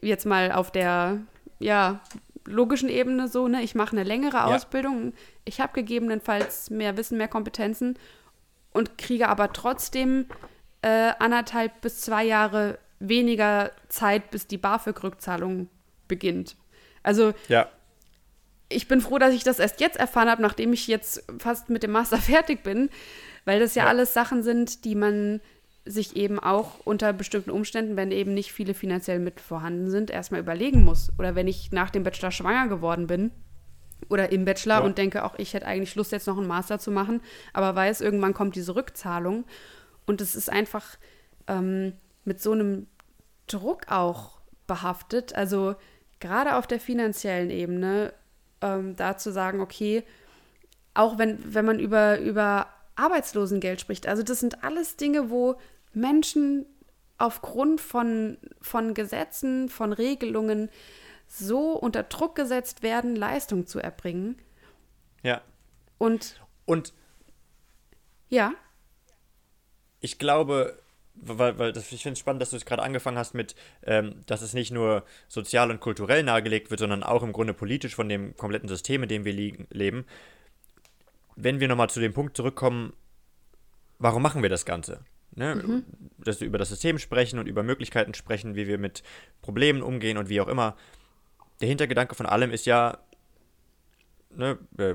jetzt mal auf der, ja, logischen Ebene so, ne, ich mache eine längere ja. Ausbildung, ich habe gegebenenfalls mehr Wissen, mehr Kompetenzen und kriege aber trotzdem äh, anderthalb bis zwei Jahre weniger Zeit, bis die BAföG-Rückzahlung beginnt. Also ja. Ich bin froh, dass ich das erst jetzt erfahren habe, nachdem ich jetzt fast mit dem Master fertig bin, weil das ja, ja. alles Sachen sind, die man sich eben auch unter bestimmten Umständen, wenn eben nicht viele finanziell mit vorhanden sind, erstmal überlegen muss. Oder wenn ich nach dem Bachelor schwanger geworden bin oder im Bachelor ja. und denke, auch ich hätte eigentlich Lust, jetzt noch einen Master zu machen, aber weiß, irgendwann kommt diese Rückzahlung. Und es ist einfach ähm, mit so einem Druck auch behaftet. Also gerade auf der finanziellen Ebene, ähm, da zu sagen, okay, auch wenn, wenn man über, über Arbeitslosengeld spricht, also das sind alles Dinge, wo Menschen aufgrund von, von Gesetzen, von Regelungen so unter Druck gesetzt werden, Leistung zu erbringen. Ja. Und. Und. Ja. Ich glaube, weil, weil das, ich finde es spannend, dass du es gerade angefangen hast mit, ähm, dass es nicht nur sozial und kulturell nahegelegt wird, sondern auch im Grunde politisch von dem kompletten System, in dem wir liegen, leben. Wenn wir nochmal zu dem Punkt zurückkommen, warum machen wir das Ganze? Ne? Mhm. Dass wir über das System sprechen und über Möglichkeiten sprechen, wie wir mit Problemen umgehen und wie auch immer. Der Hintergedanke von allem ist ja, ne, äh,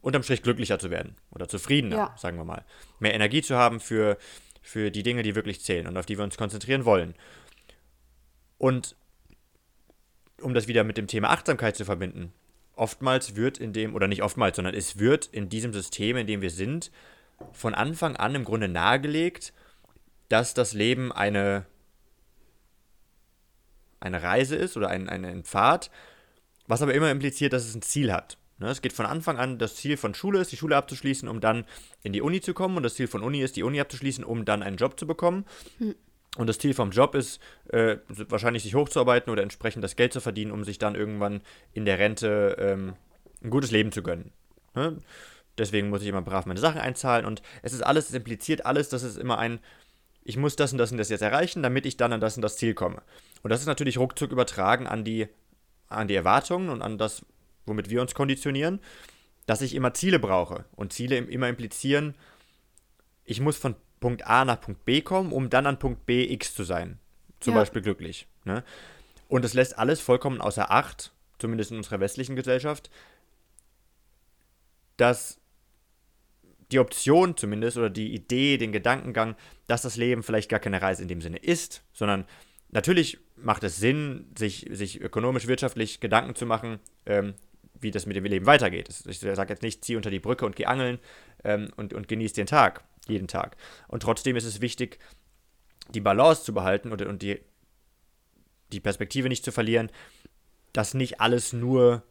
unterm Strich glücklicher zu werden oder zufriedener, ja. sagen wir mal. Mehr Energie zu haben für, für die Dinge, die wirklich zählen und auf die wir uns konzentrieren wollen. Und um das wieder mit dem Thema Achtsamkeit zu verbinden, oftmals wird in dem, oder nicht oftmals, sondern es wird in diesem System, in dem wir sind, von Anfang an im Grunde nahegelegt, dass das Leben eine, eine Reise ist oder ein, ein, Pfad, was aber immer impliziert, dass es ein Ziel hat. Ne, es geht von Anfang an, das Ziel von Schule ist, die Schule abzuschließen, um dann in die Uni zu kommen. Und das Ziel von Uni ist, die Uni abzuschließen, um dann einen Job zu bekommen. Hm. Und das Ziel vom Job ist, äh, wahrscheinlich sich hochzuarbeiten oder entsprechend das Geld zu verdienen, um sich dann irgendwann in der Rente ähm, ein gutes Leben zu gönnen. Ne? Deswegen muss ich immer brav meine Sachen einzahlen. Und es ist alles, es impliziert alles, dass es immer ein, ich muss das und das und das jetzt erreichen, damit ich dann an das und das Ziel komme. Und das ist natürlich ruckzuck übertragen an die, an die Erwartungen und an das, womit wir uns konditionieren, dass ich immer Ziele brauche. Und Ziele immer implizieren, ich muss von Punkt A nach Punkt B kommen, um dann an Punkt B X zu sein. Zum ja. Beispiel glücklich. Ne? Und es lässt alles vollkommen außer Acht, zumindest in unserer westlichen Gesellschaft, dass die Option zumindest oder die Idee, den Gedankengang, dass das Leben vielleicht gar keine Reise in dem Sinne ist, sondern natürlich macht es Sinn, sich, sich ökonomisch, wirtschaftlich Gedanken zu machen, ähm, wie das mit dem Leben weitergeht. Ich sage jetzt nicht, zieh unter die Brücke und geh angeln ähm, und, und genieß den Tag, jeden Tag. Und trotzdem ist es wichtig, die Balance zu behalten und, und die, die Perspektive nicht zu verlieren, dass nicht alles nur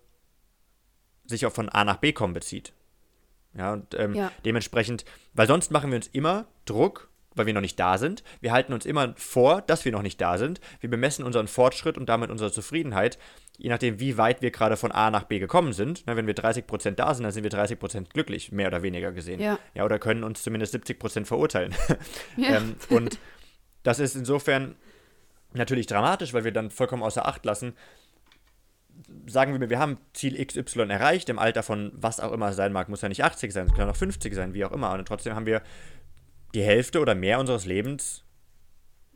sich auch von A nach B kommen bezieht. Ja, und ähm, ja. dementsprechend, weil sonst machen wir uns immer Druck, weil wir noch nicht da sind. Wir halten uns immer vor, dass wir noch nicht da sind. Wir bemessen unseren Fortschritt und damit unsere Zufriedenheit, je nachdem, wie weit wir gerade von A nach B gekommen sind. Na, wenn wir 30% da sind, dann sind wir 30% glücklich, mehr oder weniger gesehen. Ja, ja oder können uns zumindest 70% verurteilen. Ja. ähm, und das ist insofern natürlich dramatisch, weil wir dann vollkommen außer Acht lassen, sagen wir, wir haben Ziel XY erreicht, im Alter von was auch immer sein mag, muss ja nicht 80 sein, es kann auch 50 sein, wie auch immer. Und trotzdem haben wir die Hälfte oder mehr unseres Lebens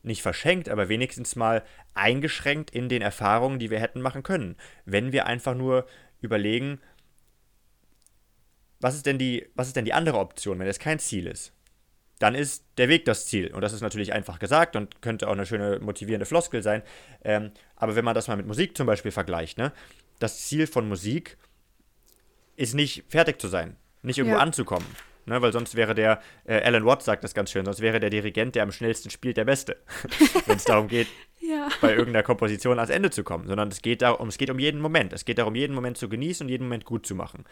nicht verschenkt, aber wenigstens mal eingeschränkt in den Erfahrungen, die wir hätten machen können. Wenn wir einfach nur überlegen, was ist denn die, was ist denn die andere Option, wenn es kein Ziel ist? dann ist der Weg das Ziel. Und das ist natürlich einfach gesagt und könnte auch eine schöne motivierende Floskel sein. Ähm, aber wenn man das mal mit Musik zum Beispiel vergleicht, ne, das Ziel von Musik ist nicht fertig zu sein, nicht irgendwo ja. anzukommen. Ne, weil sonst wäre der, äh, Alan Watts sagt das ganz schön, sonst wäre der Dirigent, der am schnellsten spielt, der Beste. wenn es darum geht, ja. bei irgendeiner Komposition ans Ende zu kommen. Sondern es geht darum, es geht um jeden Moment. Es geht darum, jeden Moment zu genießen und jeden Moment gut zu machen.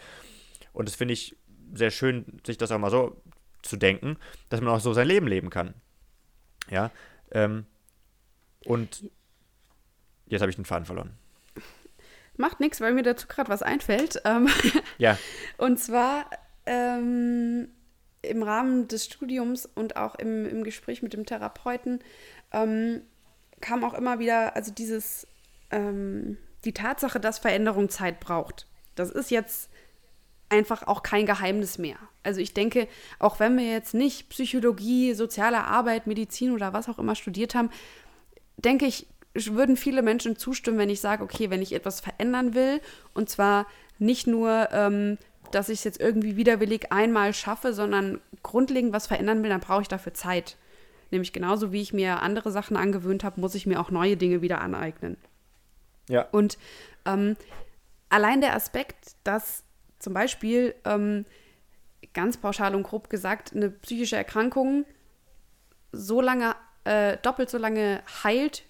Und das finde ich sehr schön, sich das auch mal so zu denken, dass man auch so sein Leben leben kann. Ja. Ähm, und jetzt habe ich den Faden verloren. Macht nichts, weil mir dazu gerade was einfällt. Ähm, ja. Und zwar ähm, im Rahmen des Studiums und auch im, im Gespräch mit dem Therapeuten ähm, kam auch immer wieder, also dieses, ähm, die Tatsache, dass Veränderung Zeit braucht. Das ist jetzt einfach auch kein Geheimnis mehr. Also ich denke, auch wenn wir jetzt nicht Psychologie, soziale Arbeit, Medizin oder was auch immer studiert haben, denke ich, würden viele Menschen zustimmen, wenn ich sage, okay, wenn ich etwas verändern will, und zwar nicht nur, ähm, dass ich es jetzt irgendwie widerwillig einmal schaffe, sondern grundlegend was verändern will, dann brauche ich dafür Zeit. Nämlich genauso wie ich mir andere Sachen angewöhnt habe, muss ich mir auch neue Dinge wieder aneignen. Ja. Und ähm, allein der Aspekt, dass zum Beispiel ähm, ganz pauschal und grob gesagt eine psychische Erkrankung so lange, äh, doppelt so lange heilt,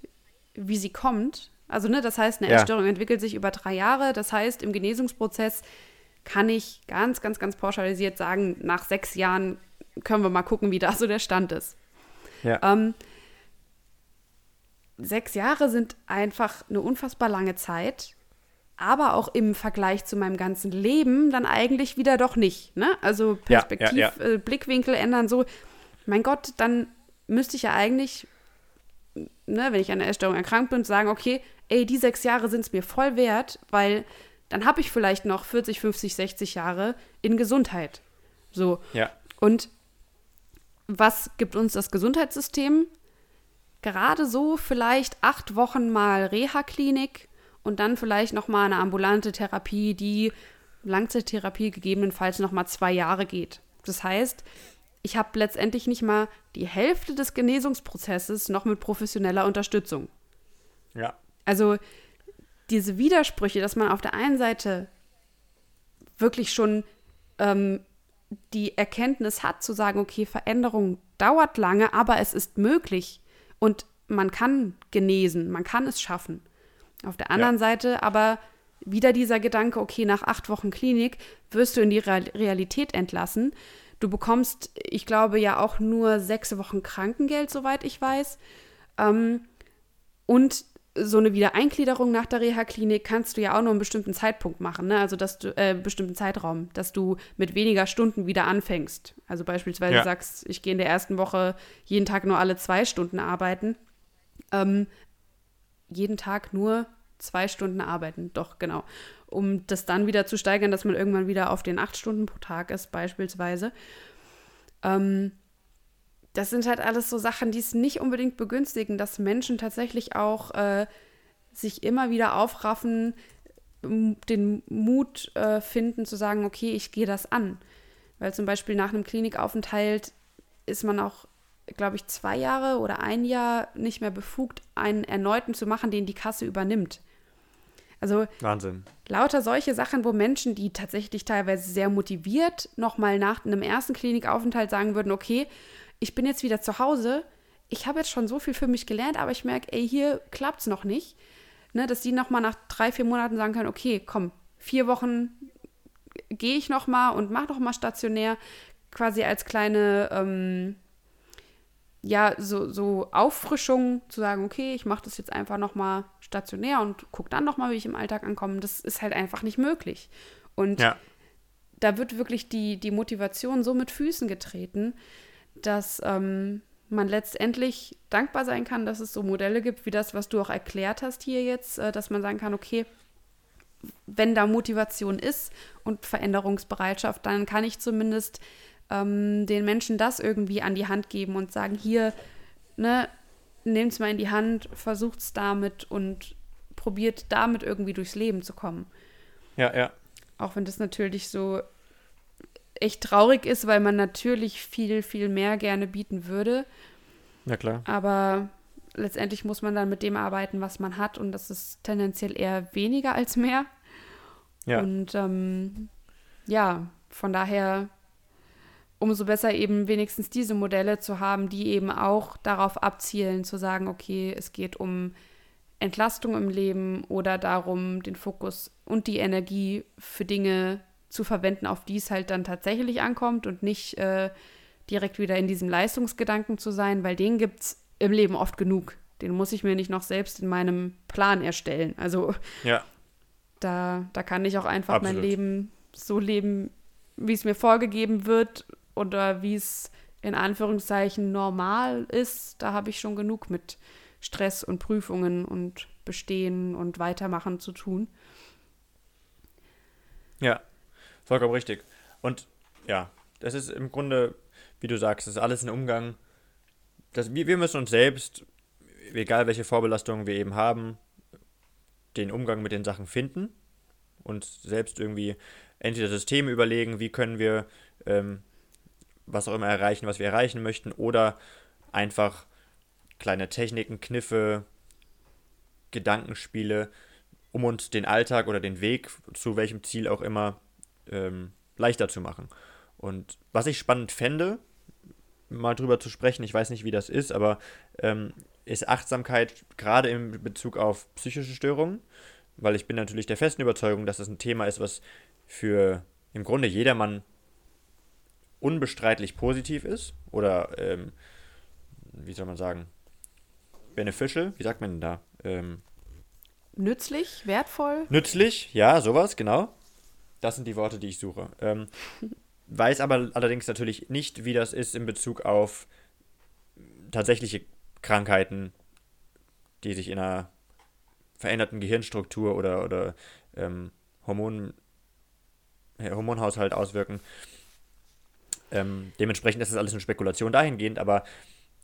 wie sie kommt. Also, ne, das heißt, eine ja. Essstörung entwickelt sich über drei Jahre. Das heißt, im Genesungsprozess kann ich ganz, ganz, ganz pauschalisiert sagen, nach sechs Jahren können wir mal gucken, wie da so der Stand ist. Ja. Ähm, sechs Jahre sind einfach eine unfassbar lange Zeit, aber auch im Vergleich zu meinem ganzen Leben dann eigentlich wieder doch nicht. Ne? Also Perspektiv, ja, ja, äh, Blickwinkel ändern so. Mein Gott, dann müsste ich ja eigentlich, ne, wenn ich an einer Essstörung erkrankt bin, sagen, okay, ey, die sechs Jahre sind es mir voll wert, weil dann habe ich vielleicht noch 40, 50, 60 Jahre in Gesundheit. So. Ja. Und was gibt uns das Gesundheitssystem? Gerade so vielleicht acht Wochen mal Reha-Klinik und dann vielleicht noch mal eine ambulante Therapie, die Langzeittherapie gegebenenfalls noch mal zwei Jahre geht. Das heißt, ich habe letztendlich nicht mal die Hälfte des Genesungsprozesses noch mit professioneller Unterstützung. Ja. Also diese Widersprüche, dass man auf der einen Seite wirklich schon ähm, die Erkenntnis hat, zu sagen, okay, Veränderung dauert lange, aber es ist möglich und man kann genesen, man kann es schaffen. Auf der anderen ja. Seite aber wieder dieser Gedanke, okay, nach acht Wochen Klinik wirst du in die Realität entlassen. Du bekommst, ich glaube, ja auch nur sechs Wochen Krankengeld, soweit ich weiß. Ähm, und so eine Wiedereingliederung nach der Reha-Klinik kannst du ja auch nur einen bestimmten Zeitpunkt machen, ne? also dass du, äh, bestimmten Zeitraum, dass du mit weniger Stunden wieder anfängst. Also beispielsweise ja. sagst, ich gehe in der ersten Woche jeden Tag nur alle zwei Stunden arbeiten. Ähm, jeden Tag nur zwei Stunden arbeiten, doch, genau. Um das dann wieder zu steigern, dass man irgendwann wieder auf den acht Stunden pro Tag ist, beispielsweise. Ähm, das sind halt alles so Sachen, die es nicht unbedingt begünstigen, dass Menschen tatsächlich auch äh, sich immer wieder aufraffen, den Mut äh, finden zu sagen, okay, ich gehe das an. Weil zum Beispiel nach einem Klinikaufenthalt ist man auch, glaube ich, zwei Jahre oder ein Jahr nicht mehr befugt, einen erneuten zu machen, den die Kasse übernimmt. Also Wahnsinn. Lauter solche Sachen, wo Menschen, die tatsächlich teilweise sehr motiviert nochmal nach einem ersten Klinikaufenthalt sagen würden, okay, ich bin jetzt wieder zu Hause, ich habe jetzt schon so viel für mich gelernt, aber ich merke, ey, hier klappt es noch nicht. Ne, dass die nochmal nach drei, vier Monaten sagen können, okay, komm, vier Wochen gehe ich nochmal und mache nochmal stationär, quasi als kleine, ähm, ja, so, so Auffrischung zu sagen, okay, ich mache das jetzt einfach nochmal stationär und gucke dann nochmal, wie ich im Alltag ankomme. Das ist halt einfach nicht möglich. Und ja. da wird wirklich die, die Motivation so mit Füßen getreten, dass ähm, man letztendlich dankbar sein kann, dass es so Modelle gibt, wie das, was du auch erklärt hast hier jetzt, äh, dass man sagen kann, okay, wenn da Motivation ist und Veränderungsbereitschaft, dann kann ich zumindest ähm, den Menschen das irgendwie an die Hand geben und sagen, hier, ne, nehmt es mal in die Hand, versucht es damit und probiert damit irgendwie durchs Leben zu kommen. Ja, ja. Auch wenn das natürlich so echt traurig ist, weil man natürlich viel, viel mehr gerne bieten würde. Ja, klar. Aber letztendlich muss man dann mit dem arbeiten, was man hat. Und das ist tendenziell eher weniger als mehr. Ja. Und ähm, ja, von daher umso besser eben wenigstens diese Modelle zu haben, die eben auch darauf abzielen, zu sagen, okay, es geht um Entlastung im Leben oder darum, den Fokus und die Energie für Dinge zu verwenden, auf die es halt dann tatsächlich ankommt und nicht äh, direkt wieder in diesem Leistungsgedanken zu sein, weil den gibt es im Leben oft genug. Den muss ich mir nicht noch selbst in meinem Plan erstellen. Also ja. da, da kann ich auch einfach Absolut. mein Leben so leben, wie es mir vorgegeben wird oder wie es in Anführungszeichen normal ist. Da habe ich schon genug mit Stress und Prüfungen und Bestehen und Weitermachen zu tun. Ja, Vollkommen richtig. Und ja, das ist im Grunde, wie du sagst, das ist alles ein Umgang. Das, wir, wir müssen uns selbst, egal welche Vorbelastungen wir eben haben, den Umgang mit den Sachen finden und selbst irgendwie entweder Systeme überlegen, wie können wir ähm, was auch immer erreichen, was wir erreichen möchten, oder einfach kleine Techniken, Kniffe, Gedankenspiele, um uns den Alltag oder den Weg zu welchem Ziel auch immer ähm, leichter zu machen. Und was ich spannend fände, mal drüber zu sprechen, ich weiß nicht, wie das ist, aber ähm, ist Achtsamkeit gerade in Bezug auf psychische Störungen, weil ich bin natürlich der festen Überzeugung, dass das ein Thema ist, was für im Grunde jedermann unbestreitlich positiv ist oder ähm, wie soll man sagen, beneficial, wie sagt man denn da? Ähm, nützlich, wertvoll? Nützlich, ja, sowas, genau. Das sind die Worte, die ich suche. Ähm, weiß aber allerdings natürlich nicht, wie das ist in Bezug auf tatsächliche Krankheiten, die sich in einer veränderten Gehirnstruktur oder, oder ähm, Hormon, Hormonhaushalt auswirken. Ähm, dementsprechend ist das alles eine Spekulation dahingehend, aber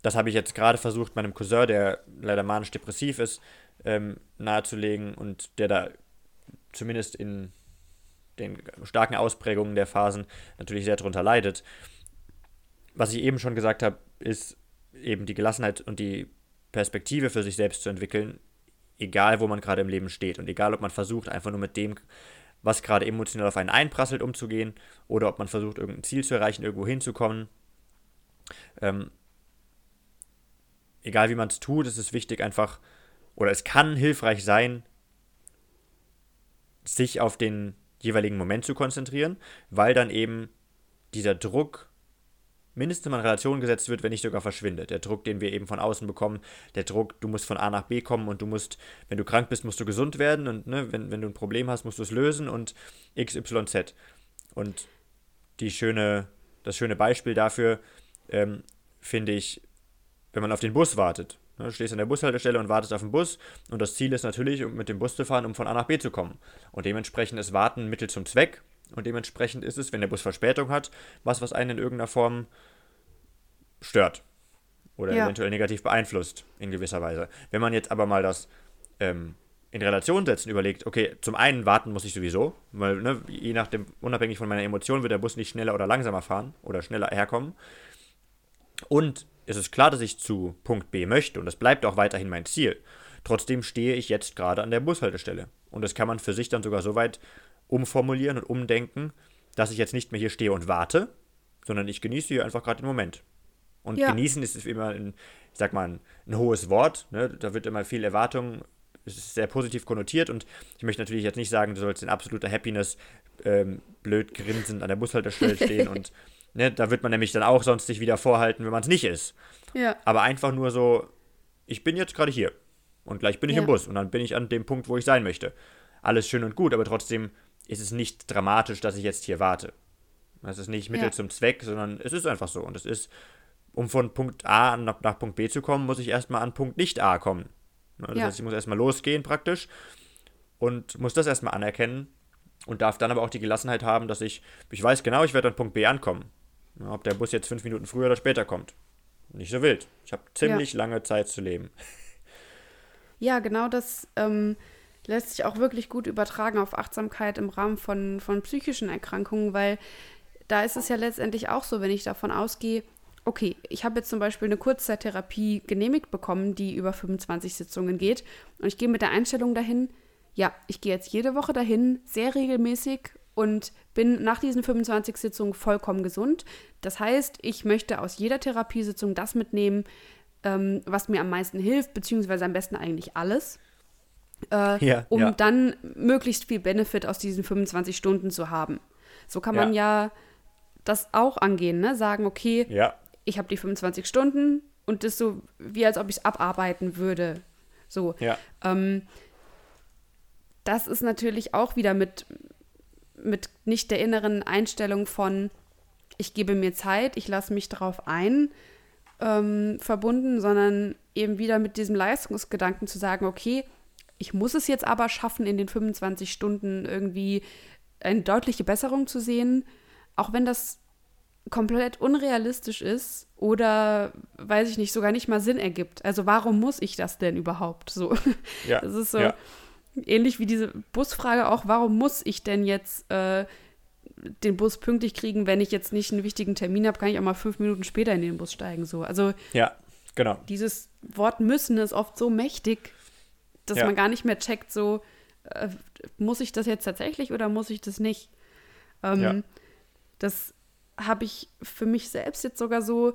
das habe ich jetzt gerade versucht, meinem Cousin, der leider manisch-depressiv ist, ähm, nahezulegen und der da zumindest in den starken Ausprägungen der Phasen natürlich sehr darunter leidet. Was ich eben schon gesagt habe, ist eben die Gelassenheit und die Perspektive für sich selbst zu entwickeln, egal wo man gerade im Leben steht und egal ob man versucht, einfach nur mit dem, was gerade emotional auf einen einprasselt, umzugehen oder ob man versucht, irgendein Ziel zu erreichen, irgendwo hinzukommen. Ähm, egal wie man es tut, es ist wichtig einfach, oder es kann hilfreich sein, sich auf den jeweiligen Moment zu konzentrieren, weil dann eben dieser Druck mindestens mal in Relation gesetzt wird, wenn nicht sogar verschwindet. Der Druck, den wir eben von außen bekommen, der Druck, du musst von A nach B kommen und du musst, wenn du krank bist, musst du gesund werden und ne, wenn, wenn du ein Problem hast, musst du es lösen und XYZ. Und die schöne, das schöne Beispiel dafür ähm, finde ich, wenn man auf den Bus wartet. Ne, du stehst an der Bushaltestelle und wartest auf den Bus und das Ziel ist natürlich, mit dem Bus zu fahren, um von A nach B zu kommen. Und dementsprechend ist Warten Mittel zum Zweck und dementsprechend ist es, wenn der Bus Verspätung hat, was, was einen in irgendeiner Form stört oder ja. eventuell negativ beeinflusst in gewisser Weise. Wenn man jetzt aber mal das ähm, in Relation setzt und überlegt, okay, zum einen warten muss ich sowieso, weil ne, je nachdem, unabhängig von meiner Emotion, wird der Bus nicht schneller oder langsamer fahren oder schneller herkommen. Und es ist klar, dass ich zu Punkt B möchte und das bleibt auch weiterhin mein Ziel. Trotzdem stehe ich jetzt gerade an der Bushaltestelle. Und das kann man für sich dann sogar so weit umformulieren und umdenken, dass ich jetzt nicht mehr hier stehe und warte, sondern ich genieße hier einfach gerade den Moment. Und ja. genießen ist immer, ein, ich sag mal, ein, ein hohes Wort. Ne? Da wird immer viel Erwartung, es ist sehr positiv konnotiert und ich möchte natürlich jetzt nicht sagen, du sollst in absoluter Happiness ähm, blöd grinsend an der Bushaltestelle stehen und Ne, da wird man nämlich dann auch sonst sich wieder vorhalten, wenn man es nicht ist. Ja. Aber einfach nur so, ich bin jetzt gerade hier und gleich bin ich ja. im Bus und dann bin ich an dem Punkt, wo ich sein möchte. Alles schön und gut, aber trotzdem ist es nicht dramatisch, dass ich jetzt hier warte. Es ist nicht Mittel ja. zum Zweck, sondern es ist einfach so. Und es ist, um von Punkt A nach, nach Punkt B zu kommen, muss ich erstmal an Punkt nicht A kommen. Ne, das heißt, ich muss erstmal losgehen praktisch und muss das erstmal anerkennen und darf dann aber auch die Gelassenheit haben, dass ich, ich weiß genau, ich werde an Punkt B ankommen. Ob der Bus jetzt fünf Minuten früher oder später kommt. Nicht so wild. Ich habe ziemlich ja. lange Zeit zu leben. Ja, genau das ähm, lässt sich auch wirklich gut übertragen auf Achtsamkeit im Rahmen von, von psychischen Erkrankungen, weil da ist es ja letztendlich auch so, wenn ich davon ausgehe, okay, ich habe jetzt zum Beispiel eine Kurzzeittherapie genehmigt bekommen, die über 25 Sitzungen geht. Und ich gehe mit der Einstellung dahin, ja, ich gehe jetzt jede Woche dahin, sehr regelmäßig und bin nach diesen 25 Sitzungen vollkommen gesund. Das heißt, ich möchte aus jeder Therapiesitzung das mitnehmen, ähm, was mir am meisten hilft, beziehungsweise am besten eigentlich alles, äh, ja, um ja. dann möglichst viel Benefit aus diesen 25 Stunden zu haben. So kann man ja, ja das auch angehen, ne? Sagen, okay, ich habe die 25 Stunden und das so wie als ob ich es abarbeiten würde. So. Ähm, das ist natürlich auch wieder mit, mit nicht der inneren Einstellung von, ich gebe mir Zeit, ich lasse mich darauf ein, ähm, verbunden, sondern eben wieder mit diesem Leistungsgedanken zu sagen, okay, ich muss es jetzt aber schaffen, in den 25 Stunden irgendwie eine deutliche Besserung zu sehen, auch wenn das komplett unrealistisch ist oder, weiß ich nicht, sogar nicht mal Sinn ergibt. Also warum muss ich das denn überhaupt so? Ja, das ist so ja. Ähnlich wie diese Busfrage auch, warum muss ich denn jetzt äh, den Bus pünktlich kriegen, wenn ich jetzt nicht einen wichtigen Termin habe, kann ich auch mal fünf Minuten später in den Bus steigen. So. Also ja, genau. Dieses Wort müssen ist oft so mächtig, dass ja. man gar nicht mehr checkt, so äh, muss ich das jetzt tatsächlich oder muss ich das nicht? Ähm, ja. Das habe ich für mich selbst jetzt sogar so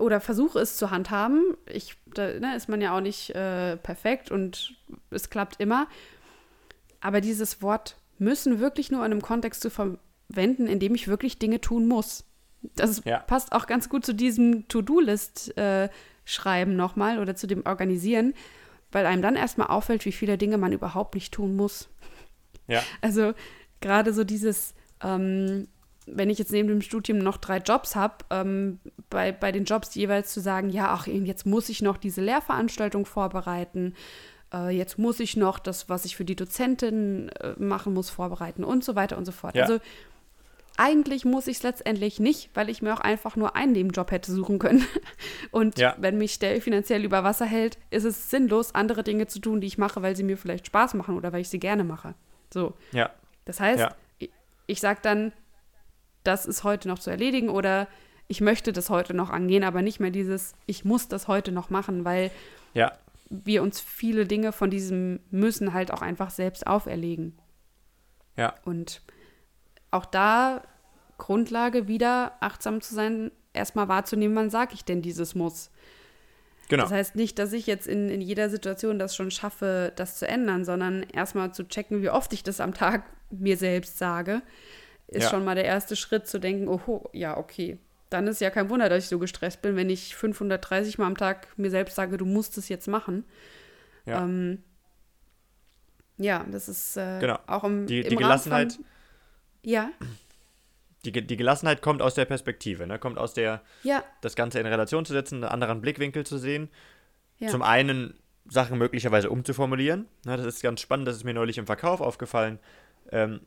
oder versuche es zu handhaben. Ich, da ne, ist man ja auch nicht äh, perfekt und es klappt immer. Aber dieses Wort müssen wirklich nur in einem Kontext zu verwenden, in dem ich wirklich Dinge tun muss. Das ja. passt auch ganz gut zu diesem To-Do-List-Schreiben äh, nochmal oder zu dem Organisieren, weil einem dann erstmal auffällt, wie viele Dinge man überhaupt nicht tun muss. Ja. Also gerade so dieses, ähm, wenn ich jetzt neben dem Studium noch drei Jobs habe, ähm, bei, bei den Jobs jeweils zu sagen, ja, ach, jetzt muss ich noch diese Lehrveranstaltung vorbereiten, äh, jetzt muss ich noch das, was ich für die Dozentin äh, machen muss, vorbereiten und so weiter und so fort. Ja. Also eigentlich muss ich es letztendlich nicht, weil ich mir auch einfach nur einen Nebenjob hätte suchen können. Und ja. wenn mich der finanziell über Wasser hält, ist es sinnlos, andere Dinge zu tun, die ich mache, weil sie mir vielleicht Spaß machen oder weil ich sie gerne mache. So. Ja. Das heißt, ja. ich, ich sage dann, das ist heute noch zu erledigen oder ich möchte das heute noch angehen, aber nicht mehr dieses, ich muss das heute noch machen, weil ja. wir uns viele Dinge von diesem Müssen halt auch einfach selbst auferlegen. Ja. Und auch da Grundlage wieder achtsam zu sein, erstmal wahrzunehmen, wann sage ich denn dieses Muss. Genau. Das heißt nicht, dass ich jetzt in, in jeder Situation das schon schaffe, das zu ändern, sondern erstmal zu checken, wie oft ich das am Tag mir selbst sage ist ja. schon mal der erste Schritt zu denken, oh, ja, okay. Dann ist ja kein Wunder, dass ich so gestresst bin, wenn ich 530 Mal am Tag mir selbst sage, du musst es jetzt machen. Ja, ähm, ja das ist äh, genau. auch im, die, im die Gelassenheit. Von, ja. Die, die Gelassenheit kommt aus der Perspektive, ne? kommt aus der, ja. das Ganze in Relation zu setzen, einen anderen Blickwinkel zu sehen. Ja. Zum einen Sachen möglicherweise umzuformulieren. Ne? Das ist ganz spannend, das ist mir neulich im Verkauf aufgefallen. Ähm,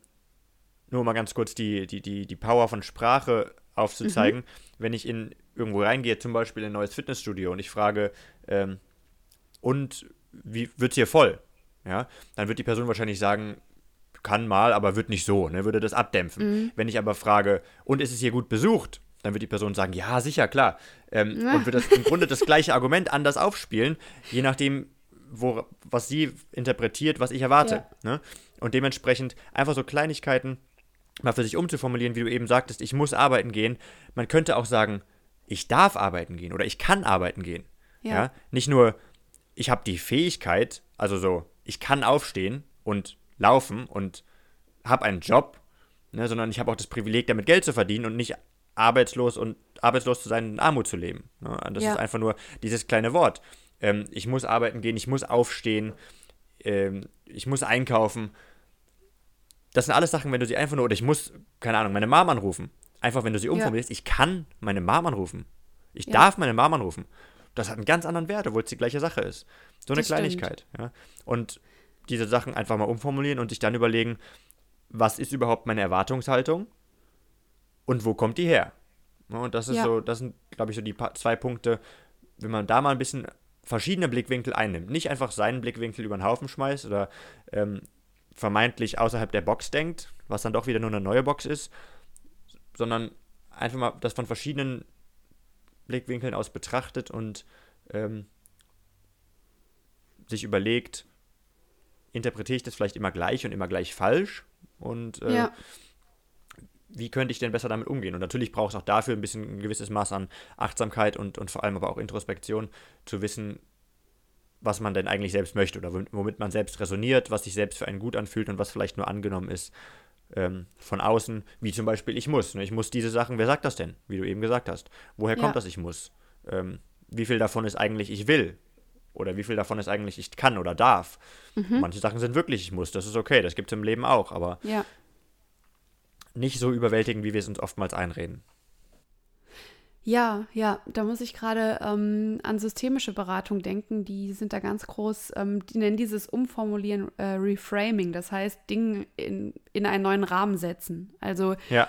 nur mal ganz kurz die, die, die, die Power von Sprache aufzuzeigen. Mhm. Wenn ich in irgendwo reingehe, zum Beispiel in ein neues Fitnessstudio und ich frage, ähm, und wie wird es hier voll? Ja, dann wird die Person wahrscheinlich sagen, kann mal, aber wird nicht so, ne, würde das abdämpfen. Mhm. Wenn ich aber frage, und ist es hier gut besucht? Dann wird die Person sagen, ja, sicher, klar. Ähm, ja. Und wird das im Grunde das gleiche Argument anders aufspielen, je nachdem, wo, was sie interpretiert, was ich erwarte. Ja. Ne? Und dementsprechend einfach so Kleinigkeiten, mal für sich umzuformulieren, wie du eben sagtest, ich muss arbeiten gehen. Man könnte auch sagen, ich darf arbeiten gehen oder ich kann arbeiten gehen. Ja. ja? Nicht nur, ich habe die Fähigkeit, also so, ich kann aufstehen und laufen und habe einen Job, ne, sondern ich habe auch das Privileg, damit Geld zu verdienen und nicht arbeitslos und arbeitslos zu sein und in Armut zu leben. Ne? Das ja. ist einfach nur dieses kleine Wort. Ähm, ich muss arbeiten gehen, ich muss aufstehen, ähm, ich muss einkaufen das sind alles Sachen, wenn du sie einfach nur, oder ich muss, keine Ahnung, meine Mom anrufen. Einfach, wenn du sie umformulierst, ja. ich kann meine Mom anrufen. Ich ja. darf meine Mom anrufen. Das hat einen ganz anderen Wert, obwohl es die gleiche Sache ist. So eine das Kleinigkeit. Ja. Und diese Sachen einfach mal umformulieren und sich dann überlegen, was ist überhaupt meine Erwartungshaltung und wo kommt die her? Und das ist so, das sind, glaube ich, so die zwei Punkte, wenn man da mal ein bisschen verschiedene Blickwinkel einnimmt. Nicht einfach seinen Blickwinkel über den Haufen schmeißt oder ähm, vermeintlich außerhalb der Box denkt, was dann doch wieder nur eine neue Box ist, sondern einfach mal das von verschiedenen Blickwinkeln aus betrachtet und ähm, sich überlegt, interpretiere ich das vielleicht immer gleich und immer gleich falsch und äh, ja. wie könnte ich denn besser damit umgehen? Und natürlich braucht es auch dafür ein bisschen ein gewisses Maß an Achtsamkeit und, und vor allem aber auch Introspektion, zu wissen, was man denn eigentlich selbst möchte oder womit man selbst resoniert, was sich selbst für einen gut anfühlt und was vielleicht nur angenommen ist ähm, von außen, wie zum Beispiel ich muss. Ne? Ich muss diese Sachen, wer sagt das denn, wie du eben gesagt hast? Woher ja. kommt das ich muss? Ähm, wie viel davon ist eigentlich ich will? Oder wie viel davon ist eigentlich ich kann oder darf? Mhm. Manche Sachen sind wirklich ich muss, das ist okay, das gibt es im Leben auch, aber ja. nicht so überwältigend, wie wir es uns oftmals einreden. Ja, ja, da muss ich gerade ähm, an systemische Beratung denken. Die sind da ganz groß. Ähm, die nennen dieses Umformulieren äh, Reframing. Das heißt, Dinge in, in einen neuen Rahmen setzen. Also, ja.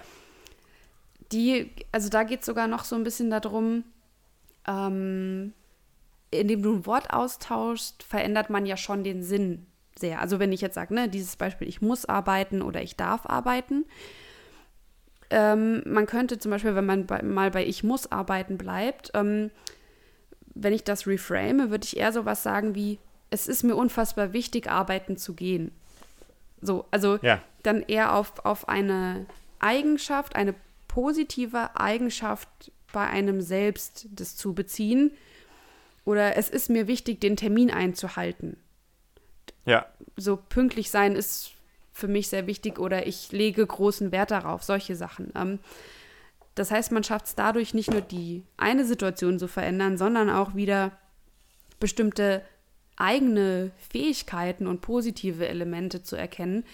die, also da geht es sogar noch so ein bisschen darum, ähm, indem du ein Wort austauschst, verändert man ja schon den Sinn sehr. Also, wenn ich jetzt sage, ne, dieses Beispiel, ich muss arbeiten oder ich darf arbeiten, ähm, man könnte zum Beispiel, wenn man bei, mal bei Ich muss arbeiten bleibt, ähm, wenn ich das reframe, würde ich eher sowas sagen wie, es ist mir unfassbar wichtig, arbeiten zu gehen. So, also ja. dann eher auf, auf eine Eigenschaft, eine positive Eigenschaft bei einem selbst das zu beziehen. Oder es ist mir wichtig, den Termin einzuhalten. Ja. So pünktlich sein ist für mich sehr wichtig oder ich lege großen Wert darauf, solche Sachen. Ähm, das heißt, man schafft es dadurch nicht nur die eine Situation zu verändern, sondern auch wieder bestimmte eigene Fähigkeiten und positive Elemente zu erkennen,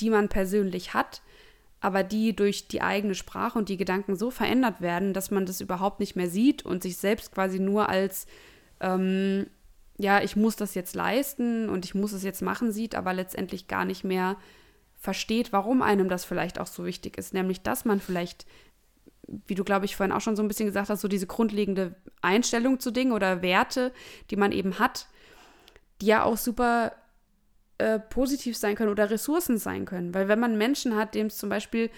die man persönlich hat, aber die durch die eigene Sprache und die Gedanken so verändert werden, dass man das überhaupt nicht mehr sieht und sich selbst quasi nur als ähm, ja, ich muss das jetzt leisten und ich muss es jetzt machen sieht, aber letztendlich gar nicht mehr versteht, warum einem das vielleicht auch so wichtig ist. Nämlich, dass man vielleicht, wie du, glaube ich, vorhin auch schon so ein bisschen gesagt hast, so diese grundlegende Einstellung zu Dingen oder Werte, die man eben hat, die ja auch super äh, positiv sein können oder Ressourcen sein können. Weil wenn man Menschen hat, dem es zum Beispiel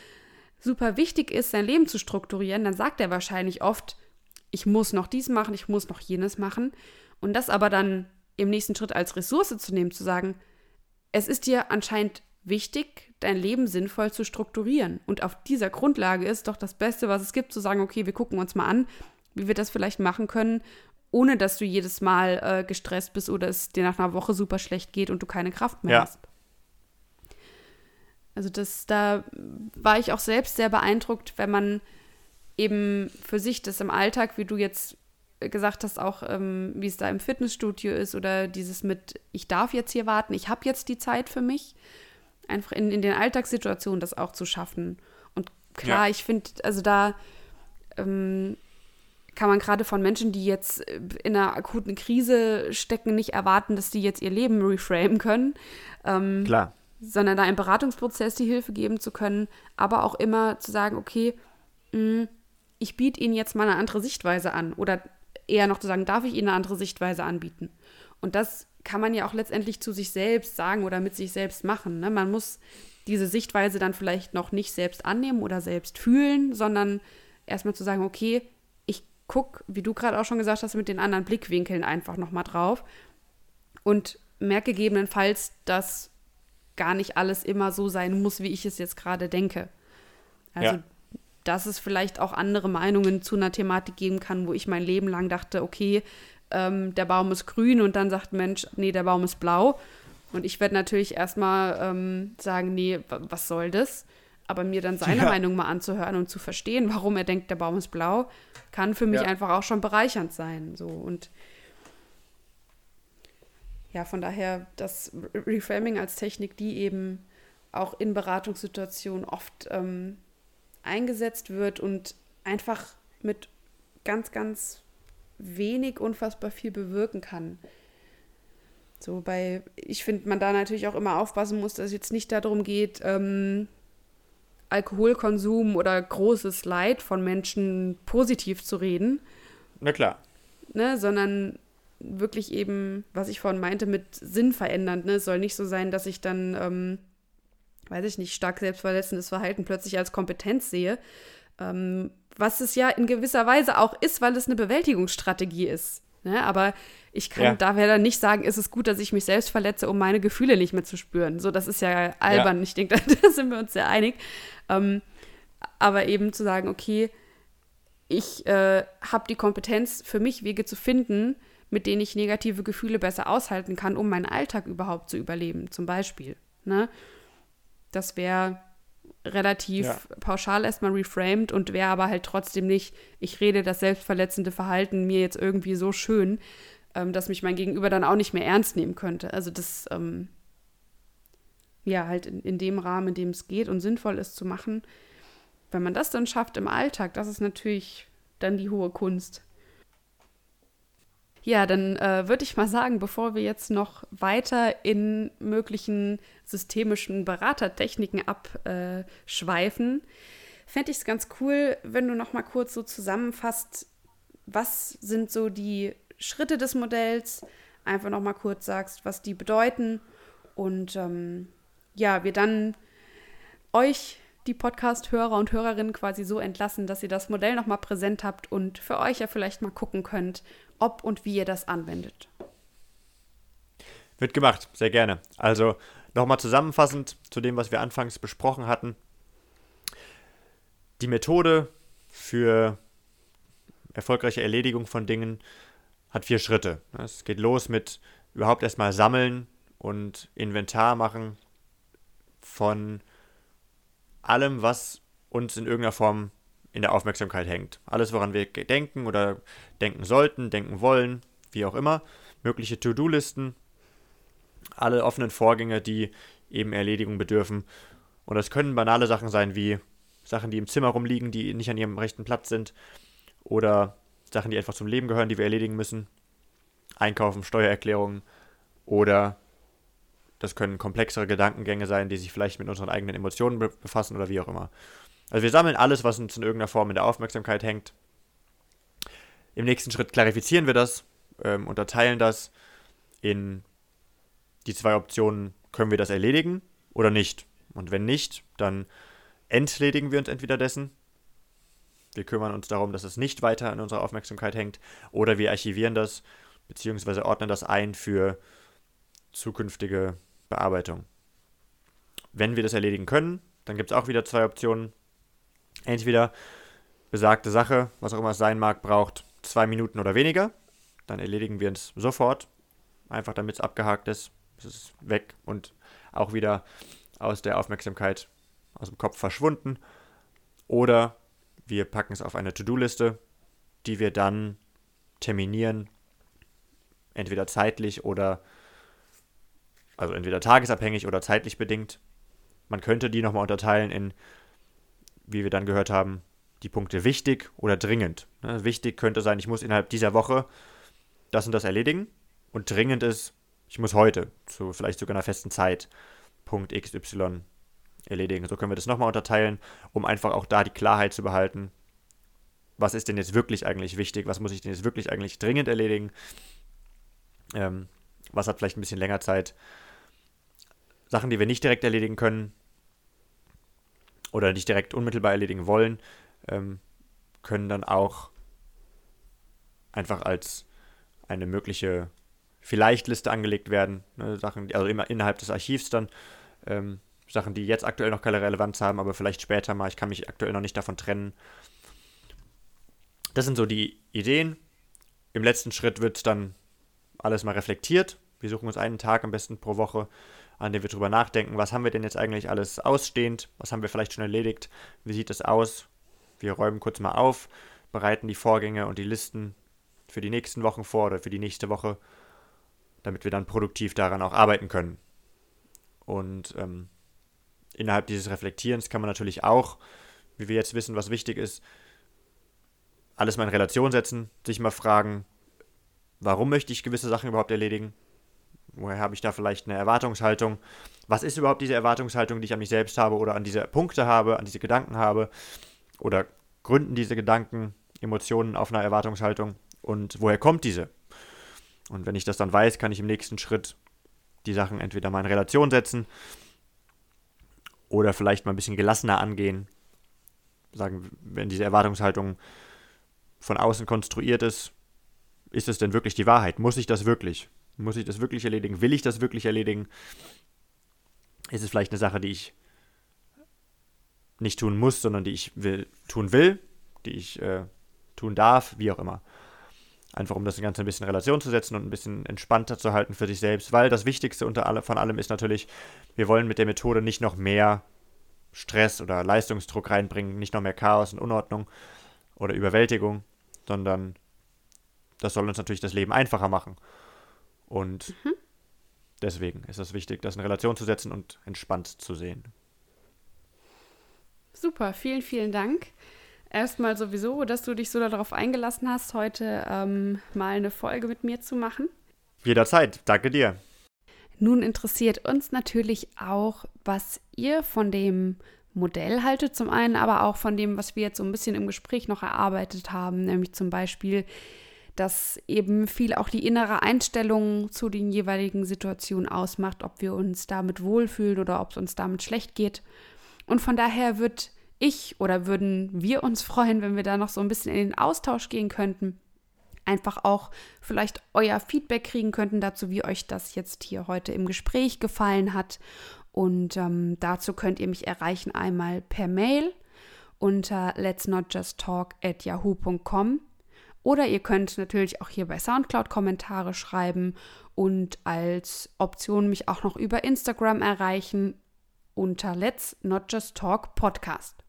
super wichtig ist, sein Leben zu strukturieren, dann sagt er wahrscheinlich oft, ich muss noch dies machen, ich muss noch jenes machen. Und das aber dann im nächsten Schritt als Ressource zu nehmen, zu sagen, es ist dir anscheinend wichtig, dein Leben sinnvoll zu strukturieren. Und auf dieser Grundlage ist doch das Beste, was es gibt, zu sagen, okay, wir gucken uns mal an, wie wir das vielleicht machen können, ohne dass du jedes Mal äh, gestresst bist oder es dir nach einer Woche super schlecht geht und du keine Kraft mehr ja. hast. Also das, da war ich auch selbst sehr beeindruckt, wenn man eben für sich das im Alltag, wie du jetzt gesagt hast, auch ähm, wie es da im Fitnessstudio ist oder dieses mit, ich darf jetzt hier warten, ich habe jetzt die Zeit für mich, einfach in, in den Alltagssituationen das auch zu schaffen. Und klar, ja. ich finde, also da ähm, kann man gerade von Menschen, die jetzt in einer akuten Krise stecken, nicht erwarten, dass die jetzt ihr Leben reframen können. Ähm, klar. Sondern da im Beratungsprozess die Hilfe geben zu können, aber auch immer zu sagen, okay, mh, mm, ich biete Ihnen jetzt mal eine andere Sichtweise an oder eher noch zu sagen, darf ich ihnen eine andere Sichtweise anbieten? Und das kann man ja auch letztendlich zu sich selbst sagen oder mit sich selbst machen. Ne? Man muss diese Sichtweise dann vielleicht noch nicht selbst annehmen oder selbst fühlen, sondern erstmal zu sagen, okay, ich gucke, wie du gerade auch schon gesagt hast, mit den anderen Blickwinkeln einfach nochmal drauf und merke gegebenenfalls, dass gar nicht alles immer so sein muss, wie ich es jetzt gerade denke. Also ja dass es vielleicht auch andere Meinungen zu einer Thematik geben kann, wo ich mein Leben lang dachte, okay, ähm, der Baum ist grün und dann sagt Mensch, nee, der Baum ist blau. Und ich werde natürlich erstmal ähm, sagen, nee, was soll das? Aber mir dann seine ja. Meinung mal anzuhören und zu verstehen, warum er denkt, der Baum ist blau, kann für mich ja. einfach auch schon bereichernd sein. So und ja, von daher das Reframing als Technik, die eben auch in Beratungssituationen oft ähm, eingesetzt wird und einfach mit ganz, ganz wenig unfassbar viel bewirken kann. So bei, ich finde, man da natürlich auch immer aufpassen muss, dass es jetzt nicht darum geht, ähm, Alkoholkonsum oder großes Leid von Menschen positiv zu reden. Na klar. Ne, sondern wirklich eben, was ich vorhin meinte, mit Sinn verändernd. Ne? Es soll nicht so sein, dass ich dann ähm, weiß ich nicht, stark selbstverletzendes Verhalten plötzlich als Kompetenz sehe. Ähm, was es ja in gewisser Weise auch ist, weil es eine Bewältigungsstrategie ist. Ne? Aber ich kann ja. da dann nicht sagen, ist es gut, dass ich mich selbst verletze, um meine Gefühle nicht mehr zu spüren. So, das ist ja albern. Ja. Ich denke, da sind wir uns sehr einig. Ähm, aber eben zu sagen, okay, ich äh, habe die Kompetenz, für mich Wege zu finden, mit denen ich negative Gefühle besser aushalten kann, um meinen Alltag überhaupt zu überleben, zum Beispiel. Ne? Das wäre relativ ja. pauschal erstmal reframed und wäre aber halt trotzdem nicht, ich rede das selbstverletzende Verhalten mir jetzt irgendwie so schön, ähm, dass mich mein Gegenüber dann auch nicht mehr ernst nehmen könnte. Also das, ähm, ja, halt in, in dem Rahmen, in dem es geht und sinnvoll ist zu machen. Wenn man das dann schafft im Alltag, das ist natürlich dann die hohe Kunst. Ja, dann äh, würde ich mal sagen, bevor wir jetzt noch weiter in möglichen systemischen Beratertechniken abschweifen, fände ich es ganz cool, wenn du noch mal kurz so zusammenfasst, was sind so die Schritte des Modells, einfach noch mal kurz sagst, was die bedeuten und ähm, ja, wir dann euch die Podcast-Hörer und Hörerinnen quasi so entlassen, dass ihr das Modell nochmal präsent habt und für euch ja vielleicht mal gucken könnt, ob und wie ihr das anwendet. Wird gemacht, sehr gerne. Also nochmal zusammenfassend zu dem, was wir anfangs besprochen hatten. Die Methode für erfolgreiche Erledigung von Dingen hat vier Schritte. Es geht los mit überhaupt erstmal sammeln und Inventar machen von allem, was uns in irgendeiner Form in der Aufmerksamkeit hängt. Alles, woran wir denken oder denken sollten, denken wollen, wie auch immer. Mögliche To-Do-Listen, alle offenen Vorgänge, die eben Erledigung bedürfen. Und das können banale Sachen sein, wie Sachen, die im Zimmer rumliegen, die nicht an ihrem rechten Platz sind. Oder Sachen, die einfach zum Leben gehören, die wir erledigen müssen. Einkaufen, Steuererklärungen. Oder das können komplexere Gedankengänge sein, die sich vielleicht mit unseren eigenen Emotionen befassen oder wie auch immer. Also wir sammeln alles, was uns in irgendeiner Form in der Aufmerksamkeit hängt. Im nächsten Schritt klarifizieren wir das, ähm, unterteilen das in die zwei Optionen, können wir das erledigen oder nicht. Und wenn nicht, dann entledigen wir uns entweder dessen. Wir kümmern uns darum, dass es nicht weiter an unserer Aufmerksamkeit hängt. Oder wir archivieren das, beziehungsweise ordnen das ein für zukünftige Bearbeitung. Wenn wir das erledigen können, dann gibt es auch wieder zwei Optionen. Entweder besagte Sache, was auch immer es sein mag, braucht zwei Minuten oder weniger. Dann erledigen wir es sofort. Einfach damit es abgehakt ist. Es ist weg und auch wieder aus der Aufmerksamkeit, aus dem Kopf verschwunden. Oder wir packen es auf eine To-Do-Liste, die wir dann terminieren, entweder zeitlich oder, also entweder tagesabhängig oder zeitlich bedingt. Man könnte die nochmal unterteilen in wie wir dann gehört haben, die Punkte wichtig oder dringend. Ne, wichtig könnte sein, ich muss innerhalb dieser Woche das und das erledigen. Und dringend ist, ich muss heute, zu vielleicht sogar einer festen Zeit, Punkt XY erledigen. So können wir das nochmal unterteilen, um einfach auch da die Klarheit zu behalten. Was ist denn jetzt wirklich eigentlich wichtig? Was muss ich denn jetzt wirklich eigentlich dringend erledigen? Ähm, was hat vielleicht ein bisschen länger Zeit? Sachen, die wir nicht direkt erledigen können, oder nicht direkt unmittelbar erledigen wollen, ähm, können dann auch einfach als eine mögliche Vielleicht-Liste angelegt werden. Ne, Sachen, also immer innerhalb des Archivs dann. Ähm, Sachen, die jetzt aktuell noch keine Relevanz haben, aber vielleicht später mal. Ich kann mich aktuell noch nicht davon trennen. Das sind so die Ideen. Im letzten Schritt wird dann alles mal reflektiert. Wir suchen uns einen Tag am besten pro Woche, an dem wir drüber nachdenken, was haben wir denn jetzt eigentlich alles ausstehend, was haben wir vielleicht schon erledigt, wie sieht es aus. Wir räumen kurz mal auf, bereiten die Vorgänge und die Listen für die nächsten Wochen vor oder für die nächste Woche, damit wir dann produktiv daran auch arbeiten können. Und ähm, innerhalb dieses Reflektierens kann man natürlich auch, wie wir jetzt wissen, was wichtig ist, alles mal in Relation setzen, sich mal fragen, warum möchte ich gewisse Sachen überhaupt erledigen? Woher habe ich da vielleicht eine Erwartungshaltung? Was ist überhaupt diese Erwartungshaltung, die ich an mich selbst habe oder an diese Punkte habe, an diese Gedanken habe? Oder gründen diese Gedanken, Emotionen auf einer Erwartungshaltung? Und woher kommt diese? Und wenn ich das dann weiß, kann ich im nächsten Schritt die Sachen entweder mal in Relation setzen oder vielleicht mal ein bisschen gelassener angehen. Sagen, wenn diese Erwartungshaltung von außen konstruiert ist, ist es denn wirklich die Wahrheit? Muss ich das wirklich? Muss ich das wirklich erledigen? Will ich das wirklich erledigen? Ist es vielleicht eine Sache, die ich nicht tun muss, sondern die ich will, tun will, die ich äh, tun darf, wie auch immer. Einfach um das Ganze ein bisschen in Relation zu setzen und ein bisschen entspannter zu halten für sich selbst, weil das Wichtigste unter alle, von allem ist natürlich, wir wollen mit der Methode nicht noch mehr Stress oder Leistungsdruck reinbringen, nicht noch mehr Chaos und Unordnung oder Überwältigung, sondern das soll uns natürlich das Leben einfacher machen. Und mhm. deswegen ist es wichtig, das in Relation zu setzen und entspannt zu sehen. Super, vielen, vielen Dank. erstmal sowieso, dass du dich so darauf eingelassen hast, heute ähm, mal eine Folge mit mir zu machen. Jederzeit, danke dir. Nun interessiert uns natürlich auch, was ihr von dem Modell haltet, zum einen, aber auch von dem, was wir jetzt so ein bisschen im Gespräch noch erarbeitet haben, nämlich zum Beispiel, dass eben viel auch die innere Einstellung zu den jeweiligen Situationen ausmacht, ob wir uns damit wohlfühlen oder ob es uns damit schlecht geht. Und von daher wird ich oder würden wir uns freuen, wenn wir da noch so ein bisschen in den Austausch gehen könnten. Einfach auch vielleicht euer Feedback kriegen könnten dazu, wie euch das jetzt hier heute im Gespräch gefallen hat. Und ähm, dazu könnt ihr mich erreichen einmal per Mail unter let's not just talk at yahoo.com oder ihr könnt natürlich auch hier bei Soundcloud Kommentare schreiben und als Option mich auch noch über Instagram erreichen unter Let's Not Just Talk Podcast.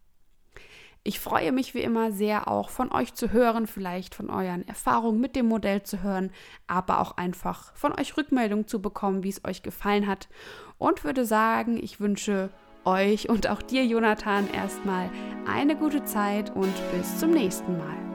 Ich freue mich wie immer sehr auch von euch zu hören, vielleicht von euren Erfahrungen mit dem Modell zu hören, aber auch einfach von euch Rückmeldung zu bekommen, wie es euch gefallen hat. Und würde sagen, ich wünsche euch und auch dir, Jonathan, erstmal eine gute Zeit und bis zum nächsten Mal.